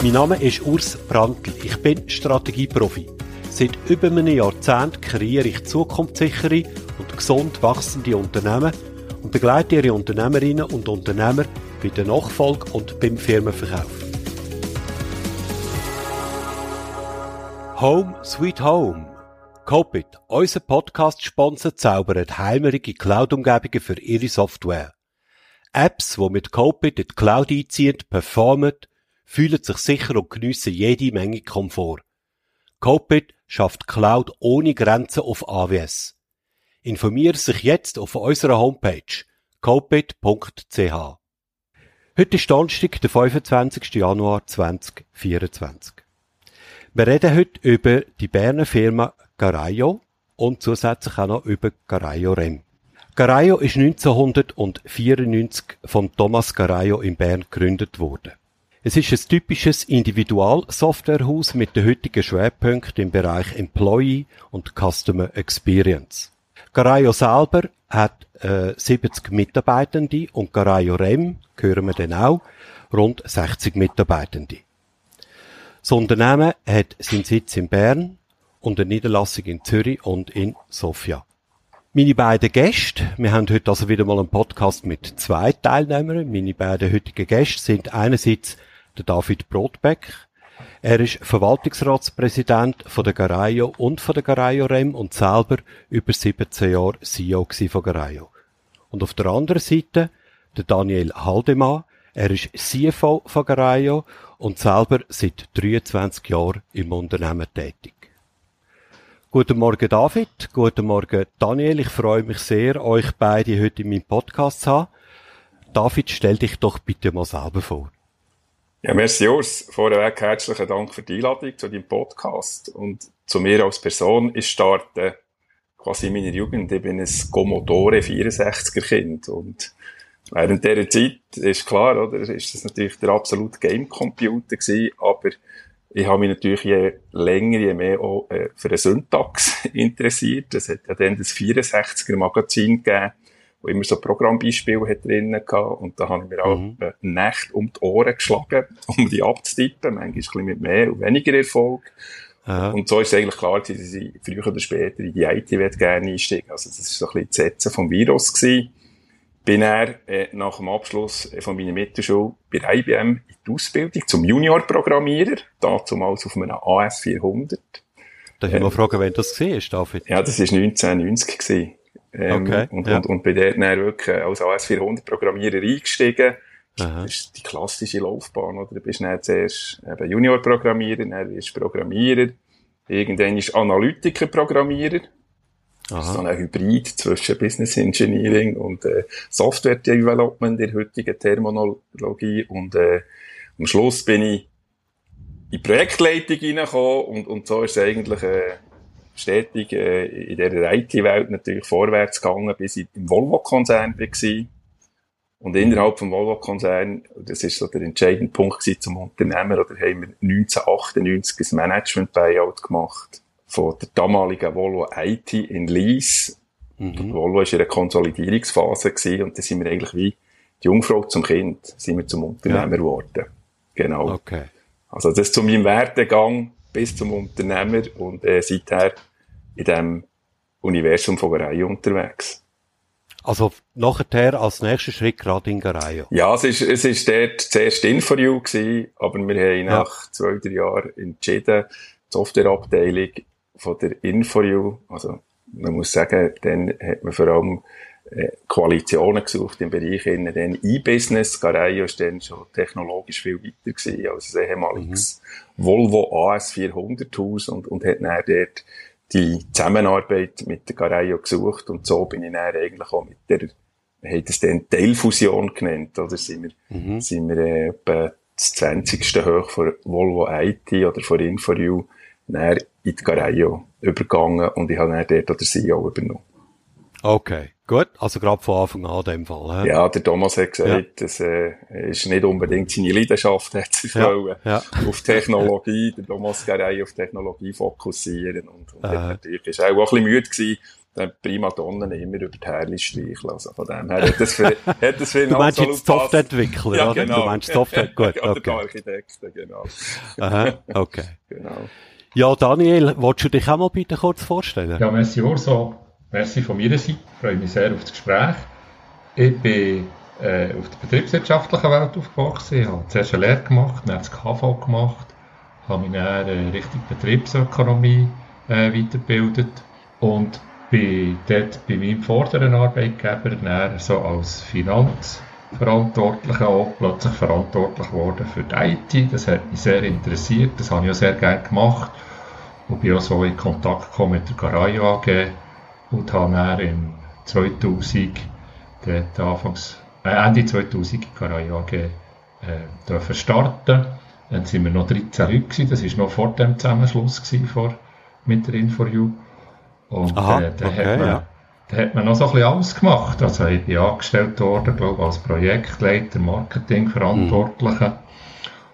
Mein Name ist Urs Brandl. Ich bin Strategieprofi. Seit über einem Jahrzehnt kreiere ich zukunftssichere und gesund wachsende Unternehmen und begleite ihre Unternehmerinnen und Unternehmer bei der Nachfolge und beim Firmenverkauf. Home Sweet Home. Copit, unser Podcast-Sponsor, zaubert heimerige Cloud-Umgebungen für ihre Software. Apps, die mit Copit in die Cloud einziehen, performen, fühlen sich sicher und geniessen jede Menge Komfort. Copit schafft Cloud ohne Grenzen auf AWS. Informiere sich jetzt auf unserer Homepage copit.ch. Heute ist Donnerstag, der 25. Januar 2024. Wir reden heute über die Berner Firma Garayo und zusätzlich auch noch über Garayo Rem. Garayo ist 1994 von Thomas Garayo in Bern gegründet worden. Es ist ein typisches Individualsoftwarehaus mit den heutigen Schwerpunkten im Bereich Employee und Customer Experience. Garayo selber hat äh, 70 Mitarbeitende und Garayo Rem, hören wir dann auch, rund 60 Mitarbeitende. Das Unternehmen hat seinen Sitz in Bern und eine Niederlassung in Zürich und in Sofia. Meine beiden Gäste, wir haben heute also wieder mal einen Podcast mit zwei Teilnehmern. Meine beiden heutigen Gäste sind einerseits der David Brotbeck. Er ist Verwaltungsratspräsident von der Garayo und von der Garayo Rem und selber über 17 Jahre CEO von Garayo. Und auf der anderen Seite der Daniel Haldemann. Er ist CFO von Garayo und selber seit 23 Jahren im Unternehmen tätig. Guten Morgen David, guten Morgen Daniel. Ich freue mich sehr, euch beide heute in meinem Podcast zu haben. David, stell dich doch bitte mal selber vor. Ja, merci Urs. Vorweg herzlichen Dank für die Einladung zu deinem Podcast. Und zu mir als Person, ich starte quasi in meiner Jugend. Ich bin ein Commodore 64er Kind. Und während dieser Zeit ist klar, oder, ist das natürlich der absolute Game-Computer gewesen, aber ich habe mich natürlich je länger, je mehr auch äh, für den Syntax interessiert. Es hat ja dann das 64er Magazin gegeben wo immer so Programmbeispiele hat drinnen gehabt. Und da habe ich mir auch mhm. äh, Nacht um die Ohren geschlagen, um die abzutippen. Manchmal ein bisschen mit mehr und weniger Erfolg. Aha. Und so ist es eigentlich klar gewesen, dass ich früher oder später in die IT gerne einsteigen Also das ist so ein bisschen das Setzen vom Virus gewesen. Bin er äh, nach dem Abschluss von meiner Mittelschule bei IBM in die Ausbildung zum Junior-Programmierer, damals auf einem AS400. Darf ich mal äh, fragen, wenn das war, David? Ja, das war 1990 gewesen. Ähm, okay, und, ja. und, und bin dort dann wirklich als AS400-Programmierer eingestiegen. Aha. Das ist die klassische Laufbahn, oder? Du bist dann zuerst eben Junior-Programmierer, dann wirst du Programmierer, irgendwann ist Analytiker-Programmierer. Das ist so ein Hybrid zwischen Business Engineering und äh, Software Development in der heutigen Terminologie. Und äh, am Schluss bin ich in die Projektleitung reingekommen und, und so ist es eigentlich äh, stetig äh, in der IT-Welt natürlich vorwärts gegangen, bis ich im Volvo-Konzern war. Und innerhalb vom Volvo-Konzern, das ist so der entscheidende Punkt zum Unternehmer, oder haben wir 1998 ein Management-Buyout gemacht von der damaligen Volvo IT in Lease. Mhm. Volvo war in einer Konsolidierungsphase gewesen, und da sind wir eigentlich wie die Jungfrau zum Kind, sind wir zum Unternehmer geworden. Ja. Genau. Okay. Also das zu meinem Werdegang bis zum Unternehmer und äh, seither in diesem Universum von Gareio unterwegs. Also nachher als nächster Schritt gerade in Gareio? Ja, es ist, es ist dort zuerst InfoU gewesen, aber wir haben ja. nach zwei, drei Jahren entschieden, die Softwareabteilung von der InfoU, also man muss sagen, dann hat man vor allem äh, Koalitionen gesucht im Bereich in den E-Business. Gareio ist dann schon technologisch viel weiter gewesen als ein ehemaliges mhm. Volvo AS400 Haus und, und hat dann dort die Zusammenarbeit mit der Gareio gesucht und so bin ich dann eigentlich auch mit der, wir haben das dann Teilfusion genannt, oder sind wir, mhm. sind wir äh, etwa das 20. hoch von Volvo IT oder von InfoU dann in die Garaio übergegangen und ich habe dann dort den CEO übernommen. Okay, gut. Also gerade von Anfang an in dem Fall. He? Ja, der Thomas hat gesagt, ja. das äh, ist nicht unbedingt seine Leidenschaft, hat sich ja. wollen, ja. auf Technologie, der Thomas Gerei auf Technologie fokussieren und, und äh. natürlich ist auch, auch ein bisschen müde gewesen, dann Primadonnen immer über die Herrlich streicheln. Also von dem her hat das für, hat das für Du meinst jetzt Softwareentwickler, ja, oder? Genau. Du meinst Software, gut, okay. Oder Architekten, genau. Aha, okay. genau. Ja, Daniel, willst du dich auch mal bitte kurz vorstellen? Ja, merci Urso. Merci von meiner Seite. Ich freue mich sehr auf das Gespräch. Ich bin äh, auf der betriebswirtschaftlichen Welt aufgewachsen. Ich habe zuerst eine Lehre gemacht, dann das KV gemacht, habe mich dann äh, Richtung Betriebsökonomie äh, weitergebildet und bin dort bei meinem vorderen Arbeitgeber dann so als Finanzverantwortlicher auch plötzlich verantwortlich geworden für die IT. Das hat mich sehr interessiert, das habe ich auch sehr gerne gemacht und bin auch so in Kontakt gekommen mit der Garage AG und habe dann im 2000, dort Anfangs, äh, Ende 2000 in AG äh, dürfen starten. Dann sind wir noch 13 Leute gewesen. Das war noch vor dem Zusammenschluss gewesen, vor, mit der InfoU. Und Aha, äh, da, okay, hat man, ja. da hat man noch so ein bisschen alles gemacht. Also ich bin angestellt worden, glaube als Projektleiter, Marketingverantwortlicher. Mhm.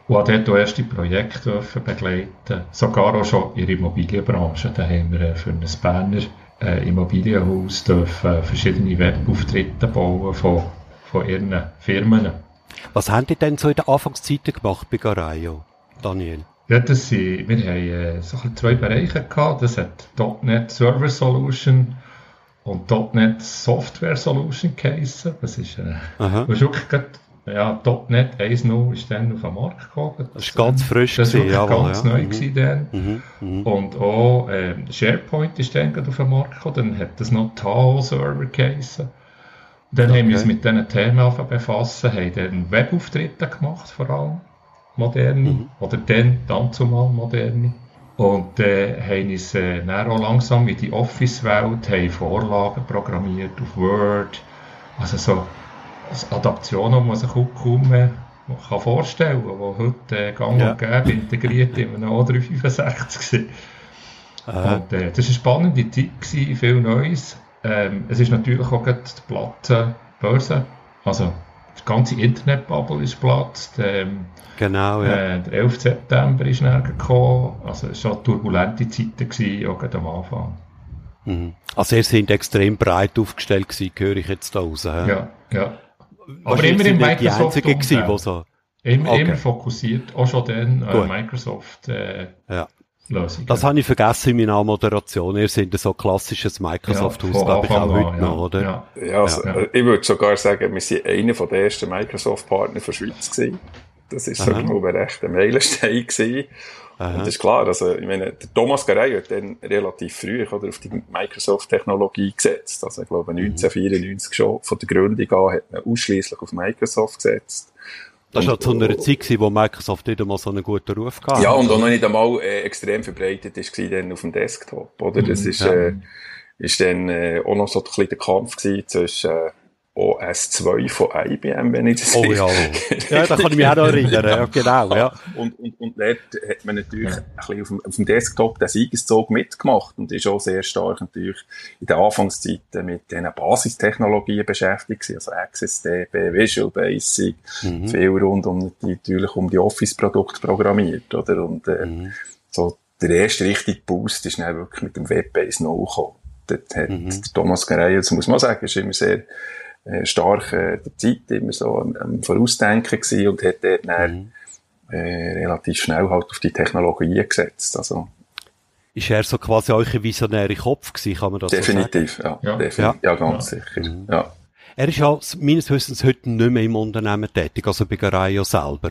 Und habe dort auch erste Projekte begleiten Sogar auch schon in der Immobilienbranche. Da haben wir äh, für ein Berner äh, Immobilienhaus dürfen verschiedene Webauftritte bauen von, von ihren Firmen. Was haben die denn so in der Anfangszeit gemacht bei Garaio, Daniel? Ja, das sind, wir haben äh, so zwei Bereiche gehabt. Das hat .NET Server Solution und .NET Software Solution geheissen. Das ist, äh, das ist wirklich ja, .NET 1.0 ist dann auf den Markt gekommen. Das war ganz frisch. Das war jawohl, ganz ja. neu mhm. dann. Mhm. Mhm. Und auch äh, SharePoint ist dann auf den Markt gekommen. Dann hat das noch Tao-Server geheissen. Dann okay. haben wir uns mit diesen Themen befassen, haben dann Webauftritte gemacht, vor allem moderne, mhm. oder dann, dann zumal moderne. Und äh, haben uns äh, dann auch langsam in die Office-Welt, haben Vorlagen programmiert auf Word, also so Adaptionen, die man sich kaum mehr kann vorstellen kann, die heute äh, gang und gäbe integriert in einem O365 sind. Und, äh, das war eine spannende Zeit, gewesen, viel Neues. Ähm, es ist natürlich auch die platte Börse, also die ganze Internetbubble ist platzt. Ähm, genau, ja. Äh, der 11. September ist näher gekommen, also es waren turbulente Zeiten, gewesen, auch am Anfang. Mhm. Also ihr seid extrem breit aufgestellt gewesen, höre ich jetzt da raus. Ja, ja. Aber immer im Microsoft. Die gewesen, wo so. Immer, okay. immer fokussiert, auch schon dann äh, Microsoft äh, ja. Lösungen. Das habe ich vergessen in meiner Moderation. Ihr seid so klassisches Microsoft-Haus, ja, glaube ich, auch heute noch, oder? Ja, ja, also, ja. ich würde sogar sagen, wir sind einer der ersten Microsoft-Partner der Schweiz gewesen. Das ist so, glaube ich, recht ein Meilenstein gewesen. Aha. Und das ist klar, also, ich meine, der Thomas Garey hat dann relativ früh oder, auf die Microsoft-Technologie gesetzt. Also, ich glaube, 1994 mhm. schon von der Gründung an hat man ausschließlich auf Microsoft gesetzt. Das war zu einer Zeit, wo Microsoft nicht einmal so einen guten Ruf hatte. Ja, und auch noch nicht einmal äh, extrem verbreitet ist dann auf dem Desktop, oder? Das mhm, ist, ja. äh, ist dann äh, auch noch so ein bisschen der Kampf gewesen zwischen äh, OS2 von IBM, wenn ich das Oh ja, ja, da kann ich mich auch noch erinnern, ja, genau, ja. Und, und, und dort hat man natürlich ja. ein bisschen auf dem, auf dem Desktop den Siegeszug mitgemacht und ist auch sehr stark natürlich in den Anfangszeiten mit diesen Basistechnologien beschäftigt also AccessDB, Visual Basic, mhm. viel rund um, natürlich um die Office-Produkte programmiert, oder? Und, äh, mhm. so, der erste richtige Boost ist dann wirklich mit dem Webbase noch gekommen. Dort hat mhm. Thomas Gerey, das muss man sagen, ist immer sehr, äh, stark äh, der Zeit immer so am, am Vorausdenken gewesen und hat dort dann, mhm. äh, relativ schnell halt auf die Technologie gesetzt. Also, ist er so quasi euer visionäre Kopf gewesen, kann man das definitiv, so sagen? Ja, ja. definitiv, ja, ganz ja. sicher, mhm. ja. Er ist ja meines Wissens heute nicht mehr im Unternehmen tätig, also bei Garaio selber.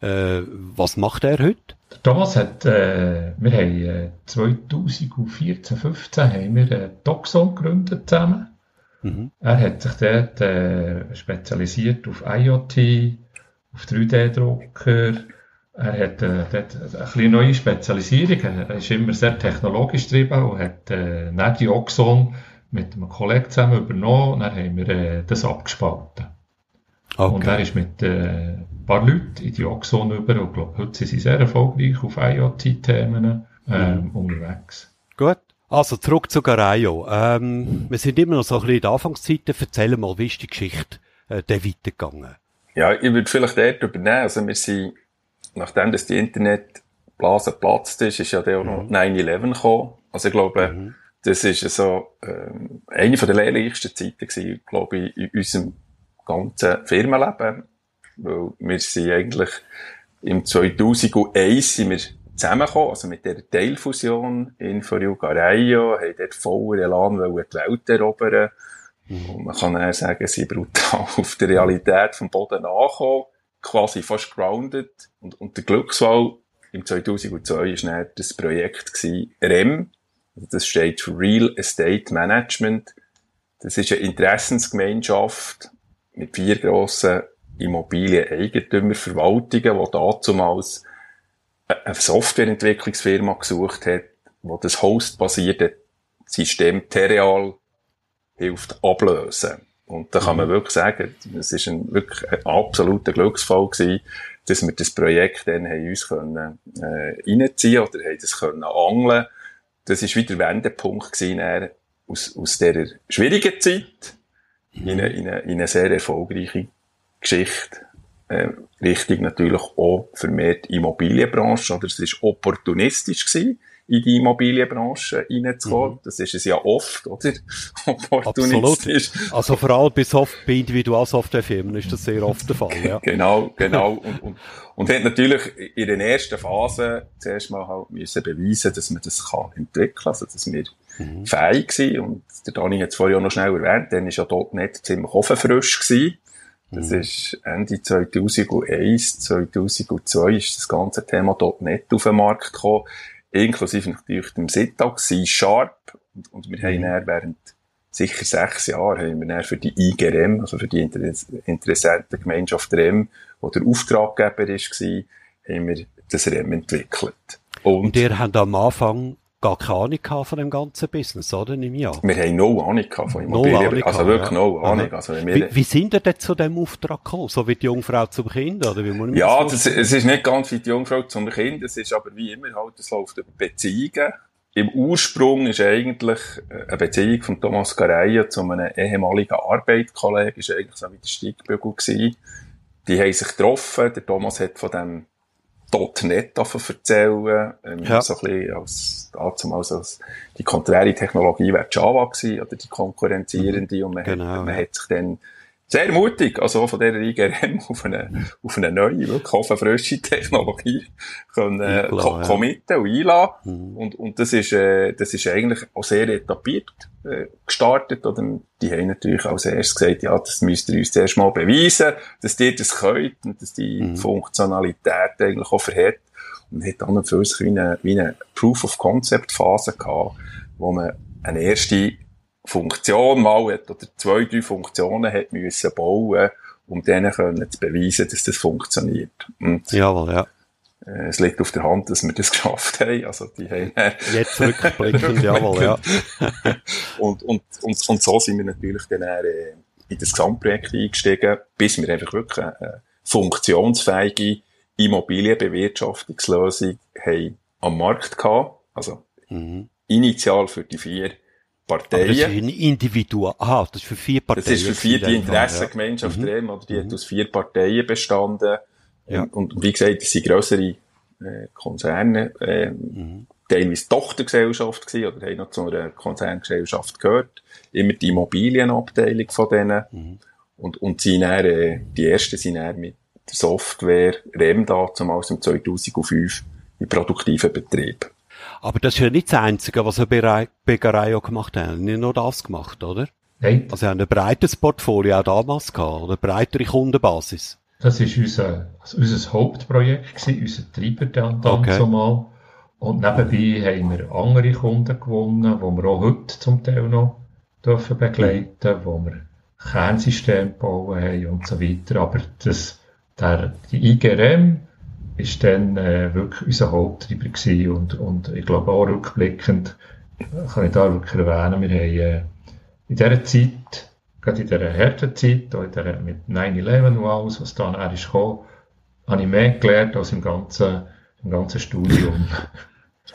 Äh, was macht er heute? Thomas hat, äh, wir haben äh, 2014, 15 haben wir äh, Doxon gegründet zusammen. Mhm. Er hat sich dort äh, spezialisiert auf IoT, auf 3D-Drucker. Er hat äh, dort eine neue Spezialisierung. Er ist immer sehr technologisch getrieben und hat äh, die Oxon mit einem Kollegen zusammen übernommen und dann haben wir äh, das abgespalten. Okay. Und er ist mit äh, ein paar Leuten in die Oxon über und glaube, heute sind sie sehr erfolgreich auf IoT-Themen ähm, mhm. unterwegs. Gut. Also zurück zu Garayo. Ähm, wir sind immer noch so ein bisschen in der Anfangszeit. Erzähl mal, wie ist die Geschichte äh, der weitergegangen? Ja, ich würde vielleicht dort übernehmen. Also wir sind, nachdem das die Internetblase geplatzt ist, ist ja der auch noch mhm. 9-11 gekommen. Also ich glaube, mhm. das ist so ähm, eine von der lehrreichsten Zeiten gewesen, glaube ich, in unserem ganzen Firmenleben. Weil wir sind eigentlich im 2001 sind wir zusammengekommen, also mit der Teilfusion in Foriugareio, haben dort voller Elan die Welt erobern. Mhm. Und man kann dann sagen, sie brutal auf die Realität vom Boden angekommen, quasi fast grounded. Und, und der Glücksfall im 2002 war dann das Projekt gewesen, REM. Also das steht für Real Estate Management. Das ist eine Interessensgemeinschaft mit vier grossen Immobilieneigentümerverwaltungen, die dazumals eine Softwareentwicklungsfirma gesucht hat, die das hostbasierte System Terreal hilft ablösen. Und da kann man mhm. wirklich sagen, es ist ein wirklich ein absoluter Glücksfall gewesen, dass wir das Projekt dann haben uns können, äh, reinziehen oder haben das können angeln. Das ist wieder Wendepunkt gewesen, aus, aus dieser schwierigen Zeit in eine, in eine, in eine sehr erfolgreiche Geschichte. Äh, richtig natürlich auch vermehrt Immobilienbranche, oder es ist opportunistisch gewesen in die Immobilienbranche reinzukommen. Mhm. Das ist es ja oft, oder? Opportunistisch. Absolut. Also vor allem bei, Soft bei Individualsoftwarefirmen ist das sehr oft der Fall, ja. genau, genau. Und, und, und hat natürlich in der ersten Phase zuerst mal halt müssen beweisen, dass man das kann entwickeln, also dass wir mhm. fähig sind. Und der Dani hat es vorhin auch noch schnell erwähnt, dann ist ja dort nicht ziemlich offenfrisch gewesen. Das mhm. ist Ende 2001, 2002 ist das ganze Thema dort nicht auf den Markt gekommen inklusive natürlich dem Syntax, C-Sharp. Und, und wir mhm. haben dann während sicher sechs Jahren haben wir dann für die IGRM, also für die Inter Gemeinschaft REM, wo der Auftraggeber war, haben wir das REM entwickelt. Und, und ihr habt am Anfang gar keine Ahnung von dem ganzen Business, oder? Im Jahr. Wir haben no Ahnung von Immobilien. No also wirklich ja. no Ahnung. Also wie, wie sind ihr denn zu dem Auftrag gekommen? So wie die Jungfrau zum Kind, oder wie muss Ja, das, es ist nicht ganz wie die Jungfrau zum Kind. Es ist aber wie immer halt, es läuft über Beziehungen. Im Ursprung ist eigentlich äh, eine Beziehung von Thomas Gareia zu einem ehemaligen Arbeitskollegen, ist eigentlich so wie der Steigbügel gewesen. Die haben sich getroffen. Der Thomas hat von dem .NET erzählen, ähm, ja. so ein bisschen als, damals als, die konträre Technologie wäre Java gewesen, oder die konkurrenzierende, mhm. und man, genau, hat, man hat sich dann sehr mutig, also von dieser IGRM auf eine, auf eine neue, wirklich auf eine frische Technologie können, äh, Klar, committen und einladen. Mhm. Und, und das ist, äh, das ist eigentlich auch sehr etabliert, äh, gestartet, oder? Die haben natürlich als erstes gesagt, ja, das müsst ihr uns zuerst mal beweisen, dass ihr das könnt und dass die mhm. Funktionalität eigentlich auch verhält. Und hat dann für uns wie eine, wie eine Proof of Concept Phase gehabt, wo man eine erste Funktion mal hat, oder zwei, drei Funktionen hat müssen bauen, um denen können zu beweisen, dass das funktioniert. Und Jawohl, ja. Äh, es liegt auf der Hand, dass wir das geschafft haben. Also, die haben, Jetzt rückblickend, jawohl, ja. und, und, und, und so sind wir natürlich dann äh, in das Gesamtprojekt eingestiegen, bis wir einfach wirklich eine funktionsfähige Immobilienbewirtschaftungslösung haben am Markt gehabt. Also, mhm. initial für die vier Parteien. Aber das ist ein Individuum. Aha, das ist für vier Parteien. Das ist für vier die Interessengemeinschaft ja. mhm. oder die mhm. hat aus vier Parteien bestanden. Ja. Und, und wie gesagt, das sind grössere äh, Konzerne, äh, mhm. teilweise Tochtergesellschaft gewesen, oder haben noch zu einer Konzerngesellschaft gehört. Immer die Immobilienabteilung von denen. Mhm. Und, und sind dann, äh, die ersten sind dann mit der Software REMDA, zumal im 2005, in produktiven Betrieb. Aber das ist ja nicht das Einzige, was eine Bäckerei auch gemacht hat. Nicht nur das gemacht, oder? Nein. Also, sie haben ein breites Portfolio auch damals gehabt, oder? Eine breitere Kundenbasis. Das ist unser, also unser Hauptprojekt gewesen, unser Treiber dann, dann okay. zumal. Und nebenbei haben wir andere Kunden gewonnen, die wir auch heute zum Teil noch dürfen begleiten, wo wir Kernsysteme bauen haben und so weiter. Aber das, der, die IGRM, ist dann äh, wirklich unser Haupttreiber gewesen und, und ich glaube auch rückblickend kann ich da wirklich erwähnen, wir haben äh, in dieser Zeit, gerade in dieser harten Zeit, auch in dieser, mit 9-11 und alles, was dann er ist gekommen, habe ich mehr gelernt als im ganzen, im ganzen Studium.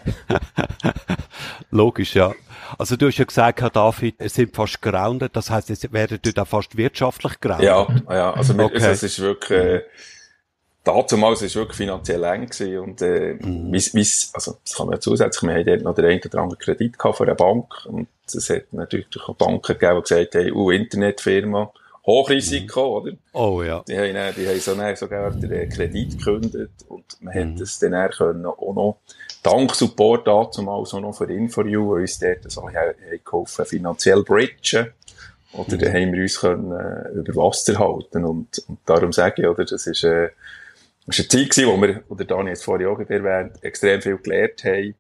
Logisch, ja. Also du hast ja gesagt, Herr David, es sind fast grounded, das heißt, es werden dort auch fast wirtschaftlich grounded. Ja, ja, also, okay. es ist wirklich, äh, damals war es wirklich finanziell eng gewesen und, äh, mhm. Weiss, weiss, also, das kann man ja zusätzlich, wir haben dort noch den einen oder anderen Kredit gehabt von einer Bank und es hat natürlich auch Banken gegeben, die gesagt haben, uh, Internetfirma, Hochrisiko, mhm. oder? Oh, ja. Die haben, dann, die haben so dann sogar den Kredit gekündigt und man mhm. hat das dann können auch noch, dank Support dazu mal so noch für InfoU, uns dort so haben geholfen, finanziell bridgen. Oder mhm. dann haben wir uns können, äh, über Wasser halten und, und darum sage ich, oder, das ist, äh, es war eine Zeit, wo wir, oder Dani jetzt vorhin auch erwähnt, extrem viel gelernt haben.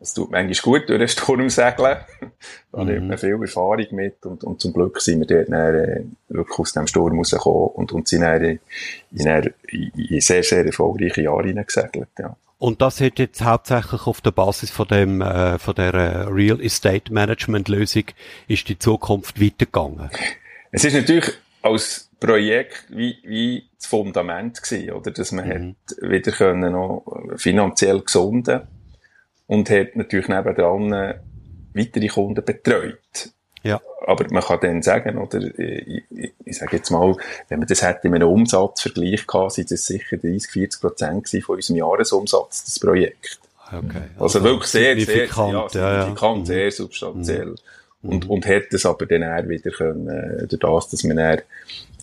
Es tut manchmal gut durch den Sturm segeln. da mhm. nimmt man viel Erfahrung mit und, und zum Glück sind wir dort dann, äh, wirklich aus dem Sturm rausgekommen und, und sind dann in, in, in sehr, sehr erfolgreiche Jahre hineingesegelt, ja. Und das hat jetzt hauptsächlich auf der Basis von dem, äh, von der äh, Real Estate Management Lösung ist die Zukunft weitergegangen. Es ist natürlich als Projekt wie, wie das Fundament gewesen, oder? Dass man mhm. hat wieder können noch finanziell gesunden und hat natürlich nebendran weitere Kunden betreut. Ja. Aber man kann dann sagen, oder, ich, ich, ich sage jetzt mal, wenn man das hätte in einem Umsatzvergleich gehabt, sind das sicher 30, 40 Prozent von unserem Jahresumsatz, das Projekt. Okay. Also, also wirklich sehr, sehr, ja, signifikant, ja, ja. sehr mhm. substanziell. Mhm. Und, und hat es aber dann auch wieder können, äh, durch das, dass wir dann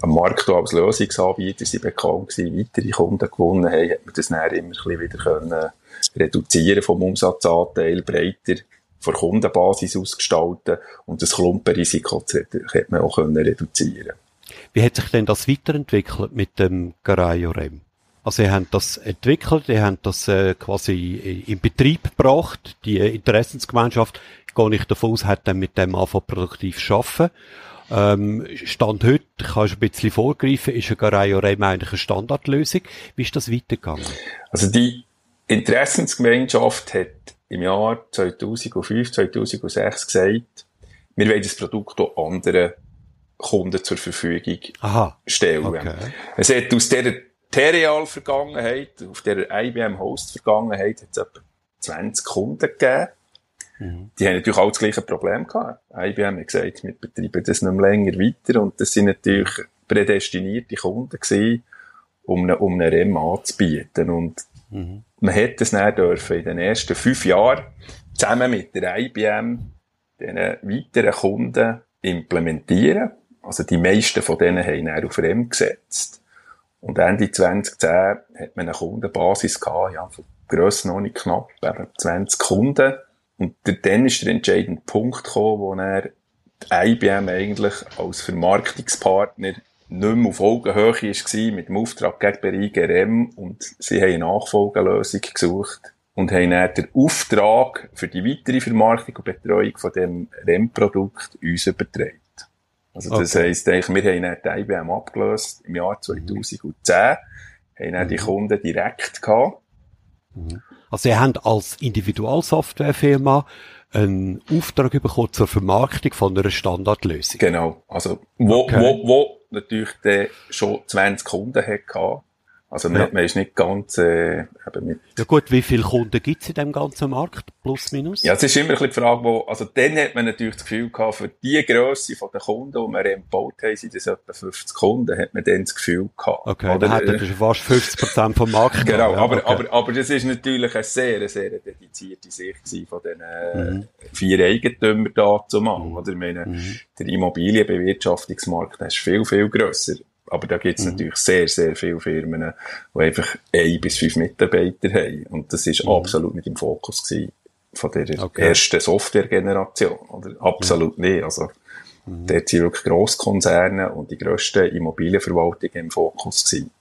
am Markt als Lösungsanbieter sind bekannt gewesen, weitere Kunden gewonnen haben, hat man das dann immer ein bisschen wieder können äh, reduzieren vom Umsatzanteil, breiter von Kundenbasis ausgestalten und das Klumpenrisiko hat man auch können reduzieren Wie hat sich denn das weiterentwickelt mit dem Garayo Rem? Also, ihr habt das entwickelt, ihr habt das äh, quasi in Betrieb gebracht, die Interessensgemeinschaft gehe ich davon aus, hat dann mit dem anfangen produktiv arbeiten. Ähm, Stand heute, kannst du ein bisschen vorgreifen, ist ein Garayo Rem eigentlich eine Standardlösung. Wie ist das weitergegangen? Also die Interessensgemeinschaft hat im Jahr 2005, 2006 gesagt, wir wollen das Produkt auch anderen Kunden zur Verfügung Aha. stellen. Okay. Es hat aus dieser Terial-Vergangenheit, auf der IBM-Host-Vergangenheit, hat es etwa 20 Kunden gegeben. Mhm. Die haben natürlich auch das gleiche Problem gehabt. IBM hat gesagt, wir betreiben das nicht mehr länger weiter und das sind natürlich prädestinierte Kunden gewesen, um eine, um eine REM anzubieten. Und mhm. man hätte es dann dürfen in den ersten fünf Jahren zusammen mit der IBM diesen weiteren Kunden implementieren. Also die meisten von denen haben dann auf REM gesetzt. Und Ende 2010 hat man eine Kundenbasis gehabt, ja, von Grössen noch nicht knapp, eben 20 Kunden. Und dann ist der entscheidende Punkt gekommen, wo er IBM eigentlich als Vermarktungspartner nicht mehr auf Augenhöhe war mit dem Auftraggeber IGRM und sie haben eine Nachfolgelösung gesucht und haben dann den Auftrag für die weitere Vermarktung und Betreuung von dem REM-Produkt uns übertragen. Also das okay. heisst, wir haben dann die IBM abgelöst im Jahr 2010, haben dann die mhm. Kunden direkt gehabt. Mhm. Also ihr habt als Individualsoftwarefirma einen Auftrag bekommen zur Vermarktung von einer Standardlösung. Genau. Also, wo, okay. wo, wo natürlich der schon 20 Kunden hatte, also man, ja. man ist nicht ganz äh, eben mit... Ja gut, wie viele Kunden gibt es in dem ganzen Markt? Plus, minus? Ja, es ist immer ein bisschen die Frage, wo... Also dann hat man natürlich das Gefühl gehabt, für die Grösse der Kunden, die wir gebaut haben, sind das etwa 50 Kunden, hat man dann das Gefühl gehabt. Okay, Oder, dann hat er schon fast 50% vom Markt Genau, ja, aber, okay. aber, aber das ist natürlich eine sehr, sehr dedizierte Sicht von den mhm. vier Eigentümern da zu machen. Mhm. Oder? Ich meine, mhm. der Immobilienbewirtschaftungsmarkt ist viel, viel grösser. Aber da gibt es mhm. natürlich sehr, sehr viele Firmen, die einfach ein bis fünf Mitarbeiter haben. Und das ist mhm. absolut nicht im Fokus gewesen von der okay. ersten Software-Generation. Oder absolut ja. nicht. Also, mhm. dort sind wirklich Grosskonzerne und die grössten Immobilienverwaltungen im Fokus gewesen.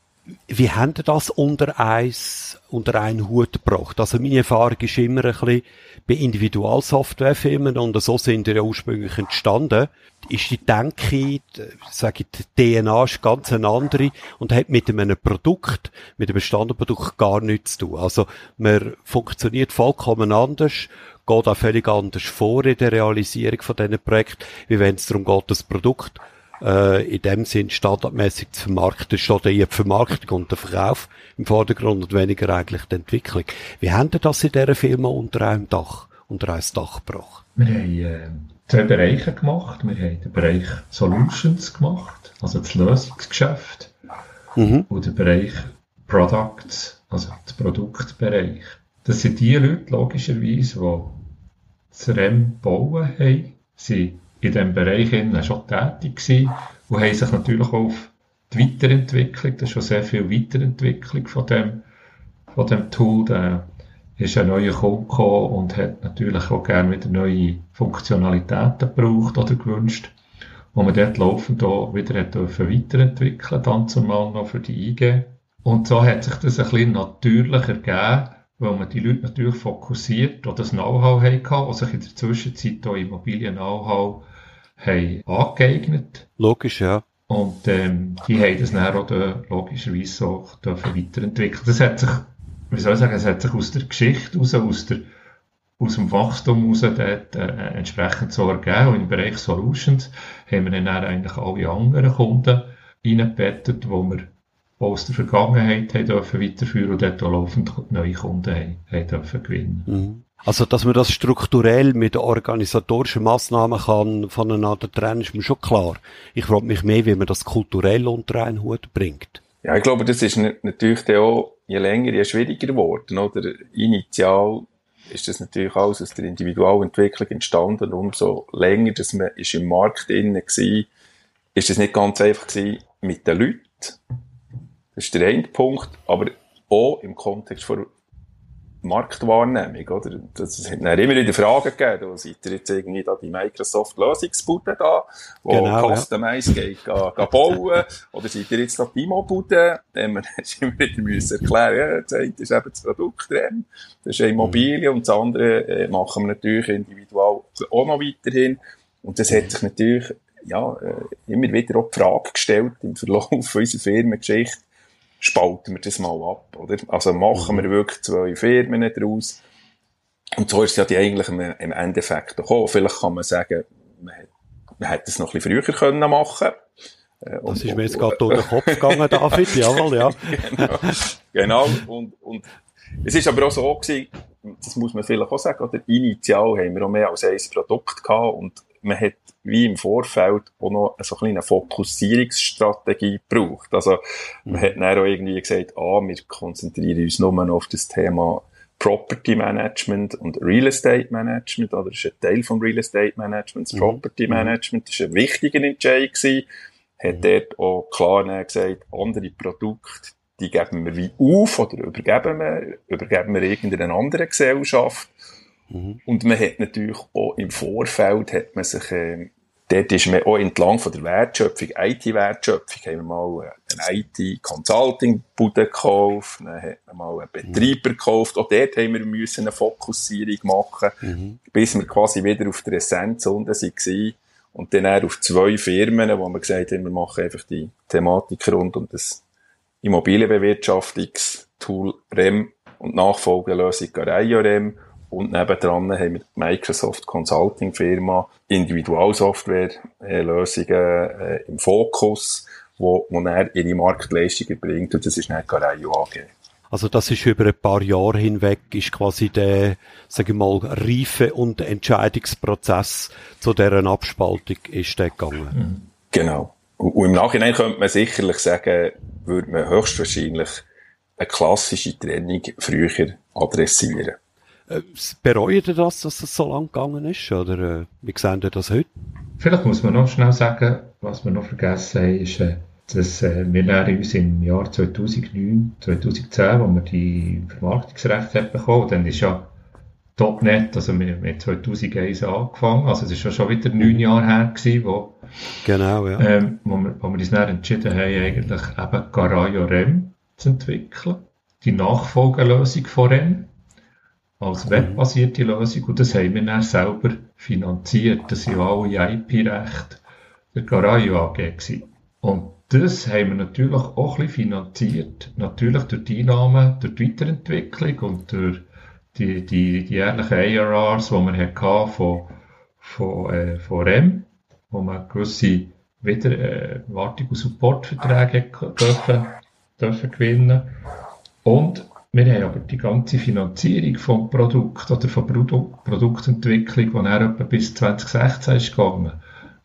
Wie haben Sie das unter eins, unter einen Hut gebracht? Also meine Erfahrung ist immer ein bisschen bei Individualsoftwarefirmen und so sind die ja ursprünglich entstanden, ist die Denke, sage ich, die DNA ist ganz eine andere und hat mit einem Produkt, mit einem Standardprodukt gar nichts zu tun. Also man funktioniert vollkommen anders, geht auch völlig anders vor in der Realisierung von diesen Projekten, wie wenn es darum geht, das Produkt äh, in dem Sinn standardmäßig zu vermarkten, steht eher die Vermarktung und der Verkauf im Vordergrund und weniger eigentlich die Entwicklung. Wie haben Sie das in dieser Firma unter einem Dach? unter ein Dach gebracht? Wir haben äh, zwei Bereiche gemacht. Wir haben den Bereich Solutions gemacht, also das Lösungsgeschäft, mhm. und den Bereich Products, also den Produktbereich. Das sind die Leute, logischerweise, die das REM bauen haben, sind in diesem Bereich schon tätig gewesen und haben sich natürlich auch auf die Weiterentwicklung, das ist schon sehr viel Weiterentwicklung von dem, von dem Tool, da ist ein neuer Kunde gekommen und hat natürlich auch gerne wieder neue Funktionalitäten gebraucht oder gewünscht, wo man dort laufend auch wieder hat weiterentwickeln dann zumal noch für die IG. Und so hat sich das ein bisschen natürlicher ergeben, weil man die Leute natürlich fokussiert oder das Know-how hatten, die sich in der Zwischenzeit auch Immobilien-Know-how haben angeeignet. Logisch, ja. Und ähm, die haben das dann auch da, logischerweise dürfen weiterentwickeln. Das hat sich, wie soll ich sagen, es hat sich aus der Geschichte raus, aus, der, aus dem Wachstum raus dort, äh, entsprechend so ergeben. Und im Bereich Solutions haben wir dann eigentlich alle anderen Kunden reingebettet, wo wir aus der Vergangenheit haben dürfen weiterführen und dort auch laufend neue Kunden haben, haben dürfen gewinnen. Mhm. Also, dass man das strukturell mit organisatorischen Massnahmen kann voneinander trennen, ist mir schon klar. Ich frage mich mehr, wie man das kulturell unter einen Hut bringt. Ja, ich glaube, das ist natürlich auch je länger, je schwieriger geworden, oder? Initial ist das natürlich alles aus der Individualentwicklung entstanden. Umso länger, dass man ist im Markt innen war, ist es nicht ganz einfach gewesen mit den Leuten. Das ist der eine Punkt. Aber auch im Kontext von Marktwahrnehmung, oder? Das hat dann immer wieder Fragen gegeben, wo seid ihr jetzt irgendwie da die Microsoft-Lösungsbude da, wo genau, Customize ja. geht, ga, ga bauen, oder seid ihr jetzt da die Imo-Bude? Dann haben wir immer wieder müssen erklären, ja, das eine ist eben das Produkt drin, das ist eine Immobilie, und das andere äh, machen wir natürlich individual auch noch weiterhin. Und das hat sich natürlich, ja, äh, immer wieder auch die Frage gestellt im Verlauf unserer Firmengeschichte, spalten wir das mal ab, oder? Also machen wir wirklich zwei Firmen daraus. Und so ist es ja die eigentlich im, im Endeffekt gekommen. Vielleicht kann man sagen, man, man hätte es noch ein bisschen früher können machen äh, das ist mir jetzt gerade durch den Kopf gegangen, David, jawohl, ja. genau, genau. Und, und es ist aber auch so gewesen, das muss man vielleicht auch sagen, oder? Initial haben wir auch mehr als ein Produkt gehabt und man hat wie im Vorfeld auch noch so eine Fokussierungsstrategie gebraucht. Also, man hat dann auch irgendwie gesagt, ah, wir konzentrieren uns nur noch auf das Thema Property Management und Real Estate Management, oder das ist ein Teil vom Real Estate Management, das mhm. Property mhm. Management, das war ein wichtiger Entscheid gewesen, hat mhm. dort auch klar gesagt, andere Produkte, die geben wir wie auf oder übergeben wir, übergeben wir irgendeiner anderen Gesellschaft. Mhm. Und man hat natürlich auch im Vorfeld hat man sich, äh, dort ist man auch entlang von der Wertschöpfung, IT-Wertschöpfung, haben wir mal eine IT-Consulting-Bude gekauft, dann hat man mal einen Betreiber mhm. gekauft, auch dort haben wir müssen eine Fokussierung machen, mhm. bis wir quasi wieder auf der Essenz unten waren. Und dann auf zwei Firmen, wo wir gesagt haben, wir machen einfach die Thematik rund um das Immobilienbewirtschaftungstool REM und Nachfolgelösung Garaio REM und nebendran haben wir die Microsoft Consulting Firma, Individualsoftware-Lösungen äh, im Fokus, wo, wo er ihre Marktleistungen bringt und das ist nicht Garaio AG. Also das ist über ein paar Jahre hinweg, ist quasi der, sage ich mal, Reife- und Entscheidungsprozess zu deren Abspaltung ist der gegangen. Mhm. Genau. Und im Nachhinein könnte man sicherlich sagen, würde man höchstwahrscheinlich eine klassische Trennung früher adressieren. Äh, bereut ihr das, dass das so lang gegangen ist? Oder äh, wie sehen ihr das heute? Vielleicht muss man noch schnell sagen, was wir noch vergessen haben, ist, äh, dass äh, wir uns im Jahr 2009, 2010, wo wir die Vermarktungsrechte bekommen, dann ist ja Topnet, also wir, wir haben 2001 angefangen, also es ist ja schon wieder neun Jahre her gewesen, wo, genau, ja. ähm, wo, wir, wo wir uns dann entschieden haben, eigentlich eben Garayo REM zu entwickeln, die Nachfolgelösung von REM als webbasierte Lösung und das haben wir dann selber finanziert. Das sind alle IP-Rechte der Garayo AG gewesen. Und das haben wir natürlich auch ein finanziert. Natürlich durch die Einnahmen, durch die Weiterentwicklung und durch die, die, die jährlichen ARRs, die wir hatten von, von, äh, von REM, wo man gewisse wieder, äh, Wartung- und Supportverträge dürfen, dürfen gewinnen. Und wir haben aber die ganze Finanzierung vom Produkt oder von Produ Produktentwicklung, die dann etwa bis 2016 ist gegangen,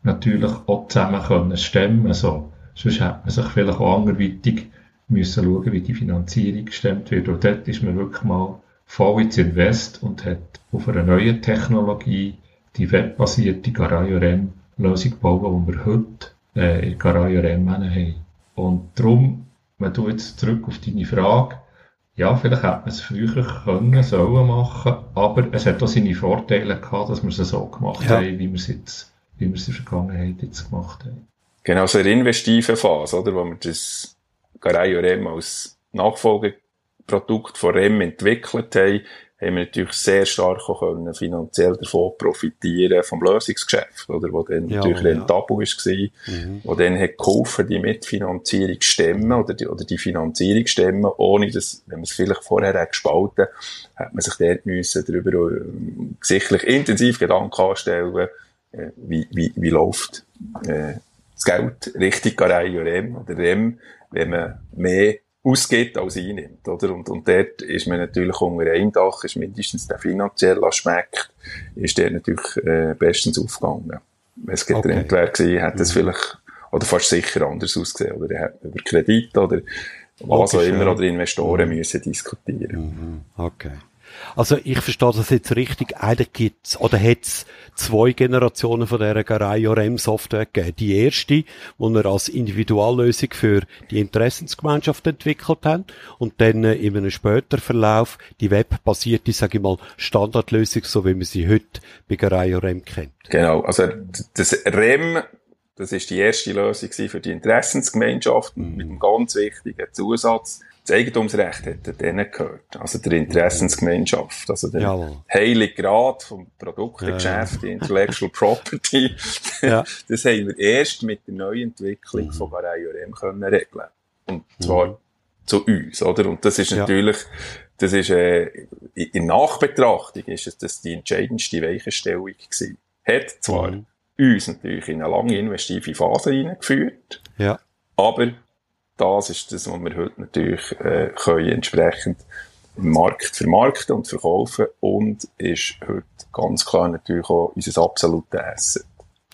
natürlich auch zusammen können stemmen. So. Sonst hätte man sich vielleicht auch anderweitig müssen schauen, wie die Finanzierung gestemmt wird. Und dort ist man wirklich mal voll ins Invest und hat auf einer neuen Technologie die webbasierte Garage-REM-Lösung gebaut, die wir heute äh, in Garage-REM haben. Und darum, wenn du jetzt zurück auf deine Frage, ja, vielleicht hätte man es früher können, sollen machen, aber es hat auch seine Vorteile gehabt, dass wir es so gemacht ja. haben, wie wir es jetzt, wie wir es in der Vergangenheit jetzt gemacht haben. Genau, so eine investive Phase, oder, wo wir das Garaio REM als Nachfolgeprodukt von REM entwickelt haben, haben wir natürlich sehr stark auch können finanziell davon profitieren vom Lösungsgeschäft, oder, wo dann ja, natürlich rentabel ja. war, mhm. wo dann hat geholfen, die Mitfinanzierung stemmen oder die, oder die Finanzierung stemmen, ohne dass, wenn man es vielleicht vorher hat gespalten, hat man sich dort müssen darüber äh, sicherlich intensiv Gedanken anstellen, äh, wie, wie, wie läuft äh, das Geld Richtung Garei REM oder REM, wenn man mehr ausgibt als einnimmt, oder? Und, und dort ist man natürlich unter einem Dach, ist mindestens der finanzielle Aspekt, ist der natürlich äh, bestens aufgegangen. Wenn es getrennt okay. wäre gewesen, hätte es mhm. vielleicht, oder fast sicher anders ausgesehen, oder er hat über Kredit oder was auch immer, oder Investoren mhm. müssen diskutieren. Mhm. Okay. Also ich verstehe das jetzt richtig. Eigentlich gibt's oder hat's zwei Generationen von dieser Garaio REM Software gegeben. Die erste, die wir als Individuallösung für die Interessensgemeinschaft entwickelt haben und dann äh, in einem späteren Verlauf die webbasierte, sage ich mal, Standardlösung, so wie man sie heute bei Garaio REM kennt. Genau. Also das REM das ist die erste Lösung für die Interessensgemeinschaft mhm. mit einem ganz wichtigen Zusatz das Eigentumsrecht hat denen gehört. Also der Interessensgemeinschaft. Also der Jawohl. heilige Grad vom Produktgeschäft, ja, ja. Intellectual Property. ja. Das haben wir erst mit der Neuentwicklung mhm. von Gareio können regeln. Und zwar mhm. zu uns, oder? Und das ist natürlich, das ist, äh, in Nachbetrachtung ist es das die entscheidendste Weichenstellung gewesen. Hat zwar mhm. uns natürlich in eine lange investive Phase hineingeführt. Ja. Aber das ist das, was wir heute natürlich äh, können entsprechend im Markt vermarkten und verkaufen und ist heute ganz klar natürlich auch unser absolutes Asset.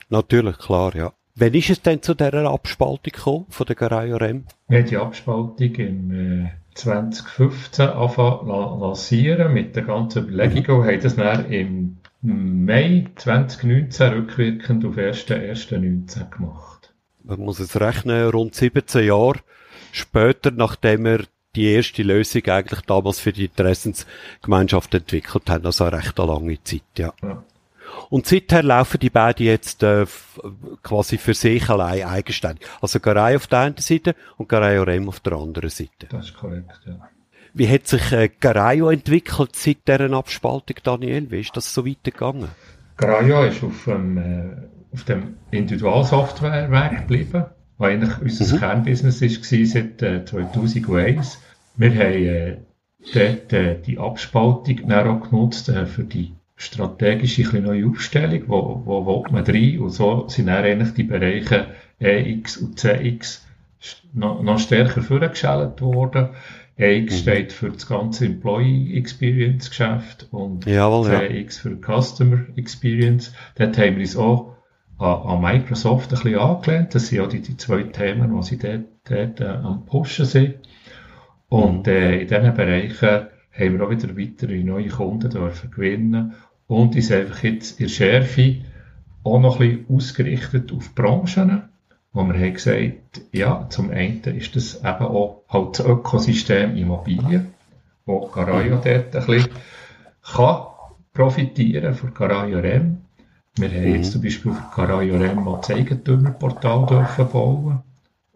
Natürlich, klar, ja. Wann ist es denn zu dieser Abspaltung gekommen, von der Garaio REM? Wir haben die Abspaltung im äh, 2015 angefangen lancieren mit der ganzen Überlegung, mhm. haben das dann im Mai 2019 rückwirkend auf 1.1.19 gemacht. Man muss es rechnen, rund 17 Jahre später, nachdem wir die erste Lösung eigentlich damals für die Interessensgemeinschaft entwickelt haben, also eine recht lange Zeit, ja. ja. Und seither laufen die beiden jetzt äh, quasi für sich allein eigenständig. Also Garay auf der einen Seite und Garayo Rem auf der anderen Seite. Das ist korrekt, ja. Wie hat sich äh, Garayo entwickelt seit deren Abspaltung, Daniel? Wie ist das so weitergegangen? Garayo ist auf, ähm, äh, auf dem Individualsoftware-Weg geblieben was eigentlich unser mhm. Kernbusiness war seit äh, 2001. Wir haben äh, dort äh, die Abspaltung auch genutzt äh, für die strategische neue Aufstellung, wo, wo wo man rein und so sind dann eigentlich die Bereiche EX und CX noch, noch stärker vorgestellt worden. EX mhm. steht für das ganze Employee Experience Geschäft und Jawohl, CX ja. für Customer Experience. Dort haben wir uns auch an, Microsoft ein bisschen angelehnt. Das sind ja die, die zwei Themen, die sie dort, dort äh, am Pushen sind. Und mhm. äh, in diesen Bereichen haben wir auch wieder weitere neue Kunden dürfen gewinnen und ist einfach jetzt in Schärfe auch noch ein bisschen ausgerichtet auf Branchen, wo wir haben gesagt, ja, zum einen ist das eben auch halt das Ökosystem Immobilien, wo Garayo dort ein bisschen kann profitieren von Garayo REM wir haben jetzt zum Beispiel für Garajorem das Eigentümerportal dürfen bauen.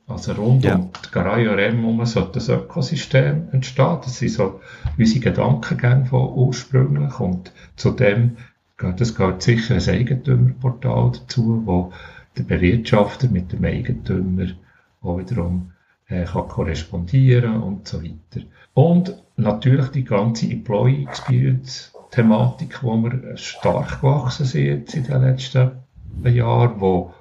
Also rund ja. um die Garajorem herum sollte das Ökosystem entstehen. Das sind so unsere Gedankengänge von ursprünglich. Und zudem gehört, es gehört sicher ein Eigentümerportal dazu, wo der Bewirtschafter mit dem Eigentümer auch wiederum äh, kann korrespondieren und so weiter. Und natürlich die ganze Employee Experience Thematik, wo wir stark gewachsen sind in den letzten Jahren, wo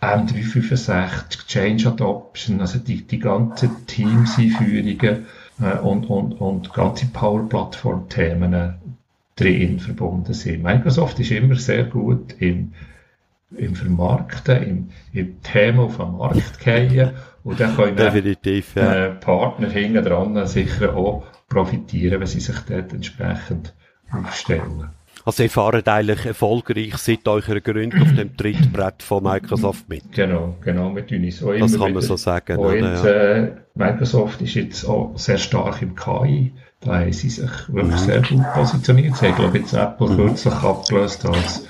M365, Change Adoption, also die, die ganzen Teams-Einführungen, äh, und, und, und ganze Power-Plattform-Themen drin verbunden sind. Microsoft ist immer sehr gut im, im Vermarkten, im, im Thema auf den Markt gehen und dann können Definitiv, ja. äh, Partner hinten dran sicher auch profitieren, wenn sie sich dort entsprechend aufstellen. Also ihr fahrt eigentlich erfolgreich seit eurer Gründung auf dem Trittbrett von Microsoft mit. Genau, genau, tun es auch Das kann man so sagen. Und ja. äh, Microsoft ist jetzt auch sehr stark im KI. Da haben sie sich wirklich mhm. sehr gut positioniert. Sie haben, glaube ich, jetzt Apple mhm. kürzlich abgelöst als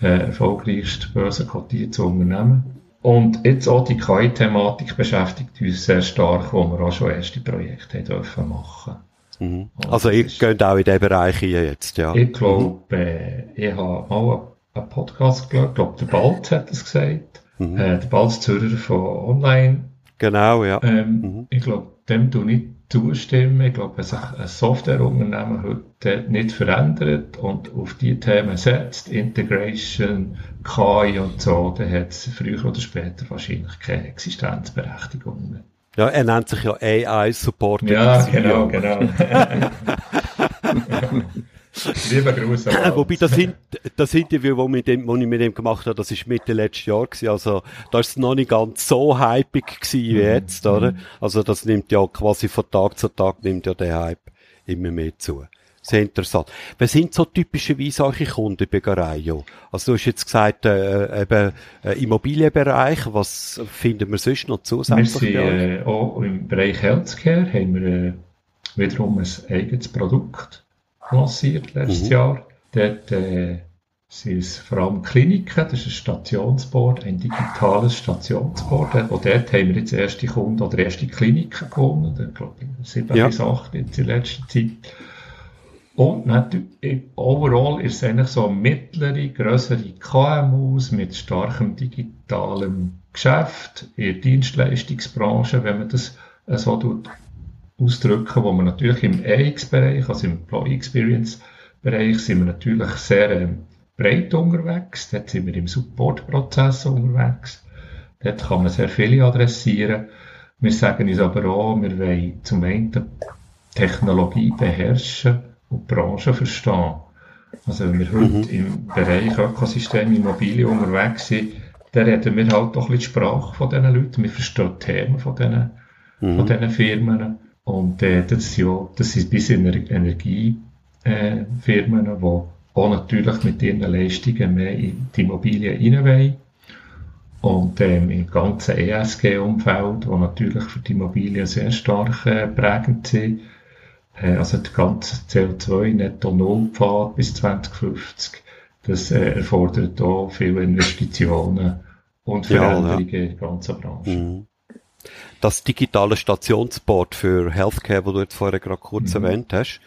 äh, erfolgreichstes börsenkotiertes Unternehmen. Und jetzt auch die KI-Thematik beschäftigt uns sehr stark, wo wir auch schon erste Projekte haben dürfen machen Mhm. Also ihr geht auch in diesen Bereich hier jetzt, ja. Ich glaube, mhm. ich habe mal einen Podcast gehört, ich glaube, der Balz hat es gesagt. Mhm. Äh, der Balz Zürcher von Online. Genau, ja. Ähm, mhm. Ich glaube, dem du nicht zustimmen. Ich glaube, wenn sich ein Softwareunternehmen heute nicht verändert und auf die Themen setzt, Integration, KI und so, dann hat es früher oder später wahrscheinlich keine Existenzberechtigung mehr. Ja, er nennt sich ja AI Support. Ja, genau, genau. Lieber Gruß Wobei das, das Interview, das ich mit ihm gemacht habe, das ist Mitte letzten Jahr gewesen. Also, da ist es noch nicht ganz so hypig gewesen wie mhm. jetzt, oder? Mhm. Also, das nimmt ja quasi von Tag zu Tag nimmt ja der Hype immer mehr zu. Sehr interessant. Wer sind so typischerweise eure Kunden bei Garaio? Also du hast jetzt gesagt, äh, eben äh, Immobilienbereich, was finden wir sonst noch zusätzlich? Wir sind äh, auch im Bereich Healthcare, haben wir äh, wiederum ein eigenes Produkt lanciert letztes mhm. Jahr. Dort äh, sind es vor allem Kliniken, das ist ein Stationsboard, ein digitales Stationsboard. Und dort haben wir jetzt erste Kunden oder erste Kliniken gewonnen, ich glaube sieben bis acht jetzt in letzter Zeit. Und natürlich, overall ist es eigentlich so mittlere, größere KMUs mit starkem digitalem Geschäft in der Dienstleistungsbranche, wenn man das so tut, ausdrücken, wo man natürlich im AX-Bereich, also im Employee Experience-Bereich, sind wir natürlich sehr ähm, breit unterwegs. Dort sind wir im Support-Prozess unterwegs. Dort kann man sehr viele adressieren. Wir sagen uns aber auch, wir wollen zum einen Technologie beherrschen und die Branche verstehen. Also wenn wir heute mhm. im Bereich Ökosystem Immobilien unterwegs sind, dann reden wir halt ein bisschen die Sprache von diesen Leuten. Wir verstehen die Themen von diesen, mhm. von diesen Firmen. Und äh, das, ja, das sind bis in Energiefirmen, äh, die auch natürlich mit ihren Leistungen mehr in die Immobilien rein wollen. Und ähm, im ganzen ESG-Umfeld, wo natürlich für die Immobilien sehr stark äh, prägend sind, also der ganze CO2-Netto-Null-Pfad bis 2050, das äh, erfordert auch viele Investitionen und Veränderungen ja, ja. in der ganzen Branche. Mhm. Das digitale Stationsboard für Healthcare, wo du jetzt vorher gerade kurz mhm. erwähnt hast,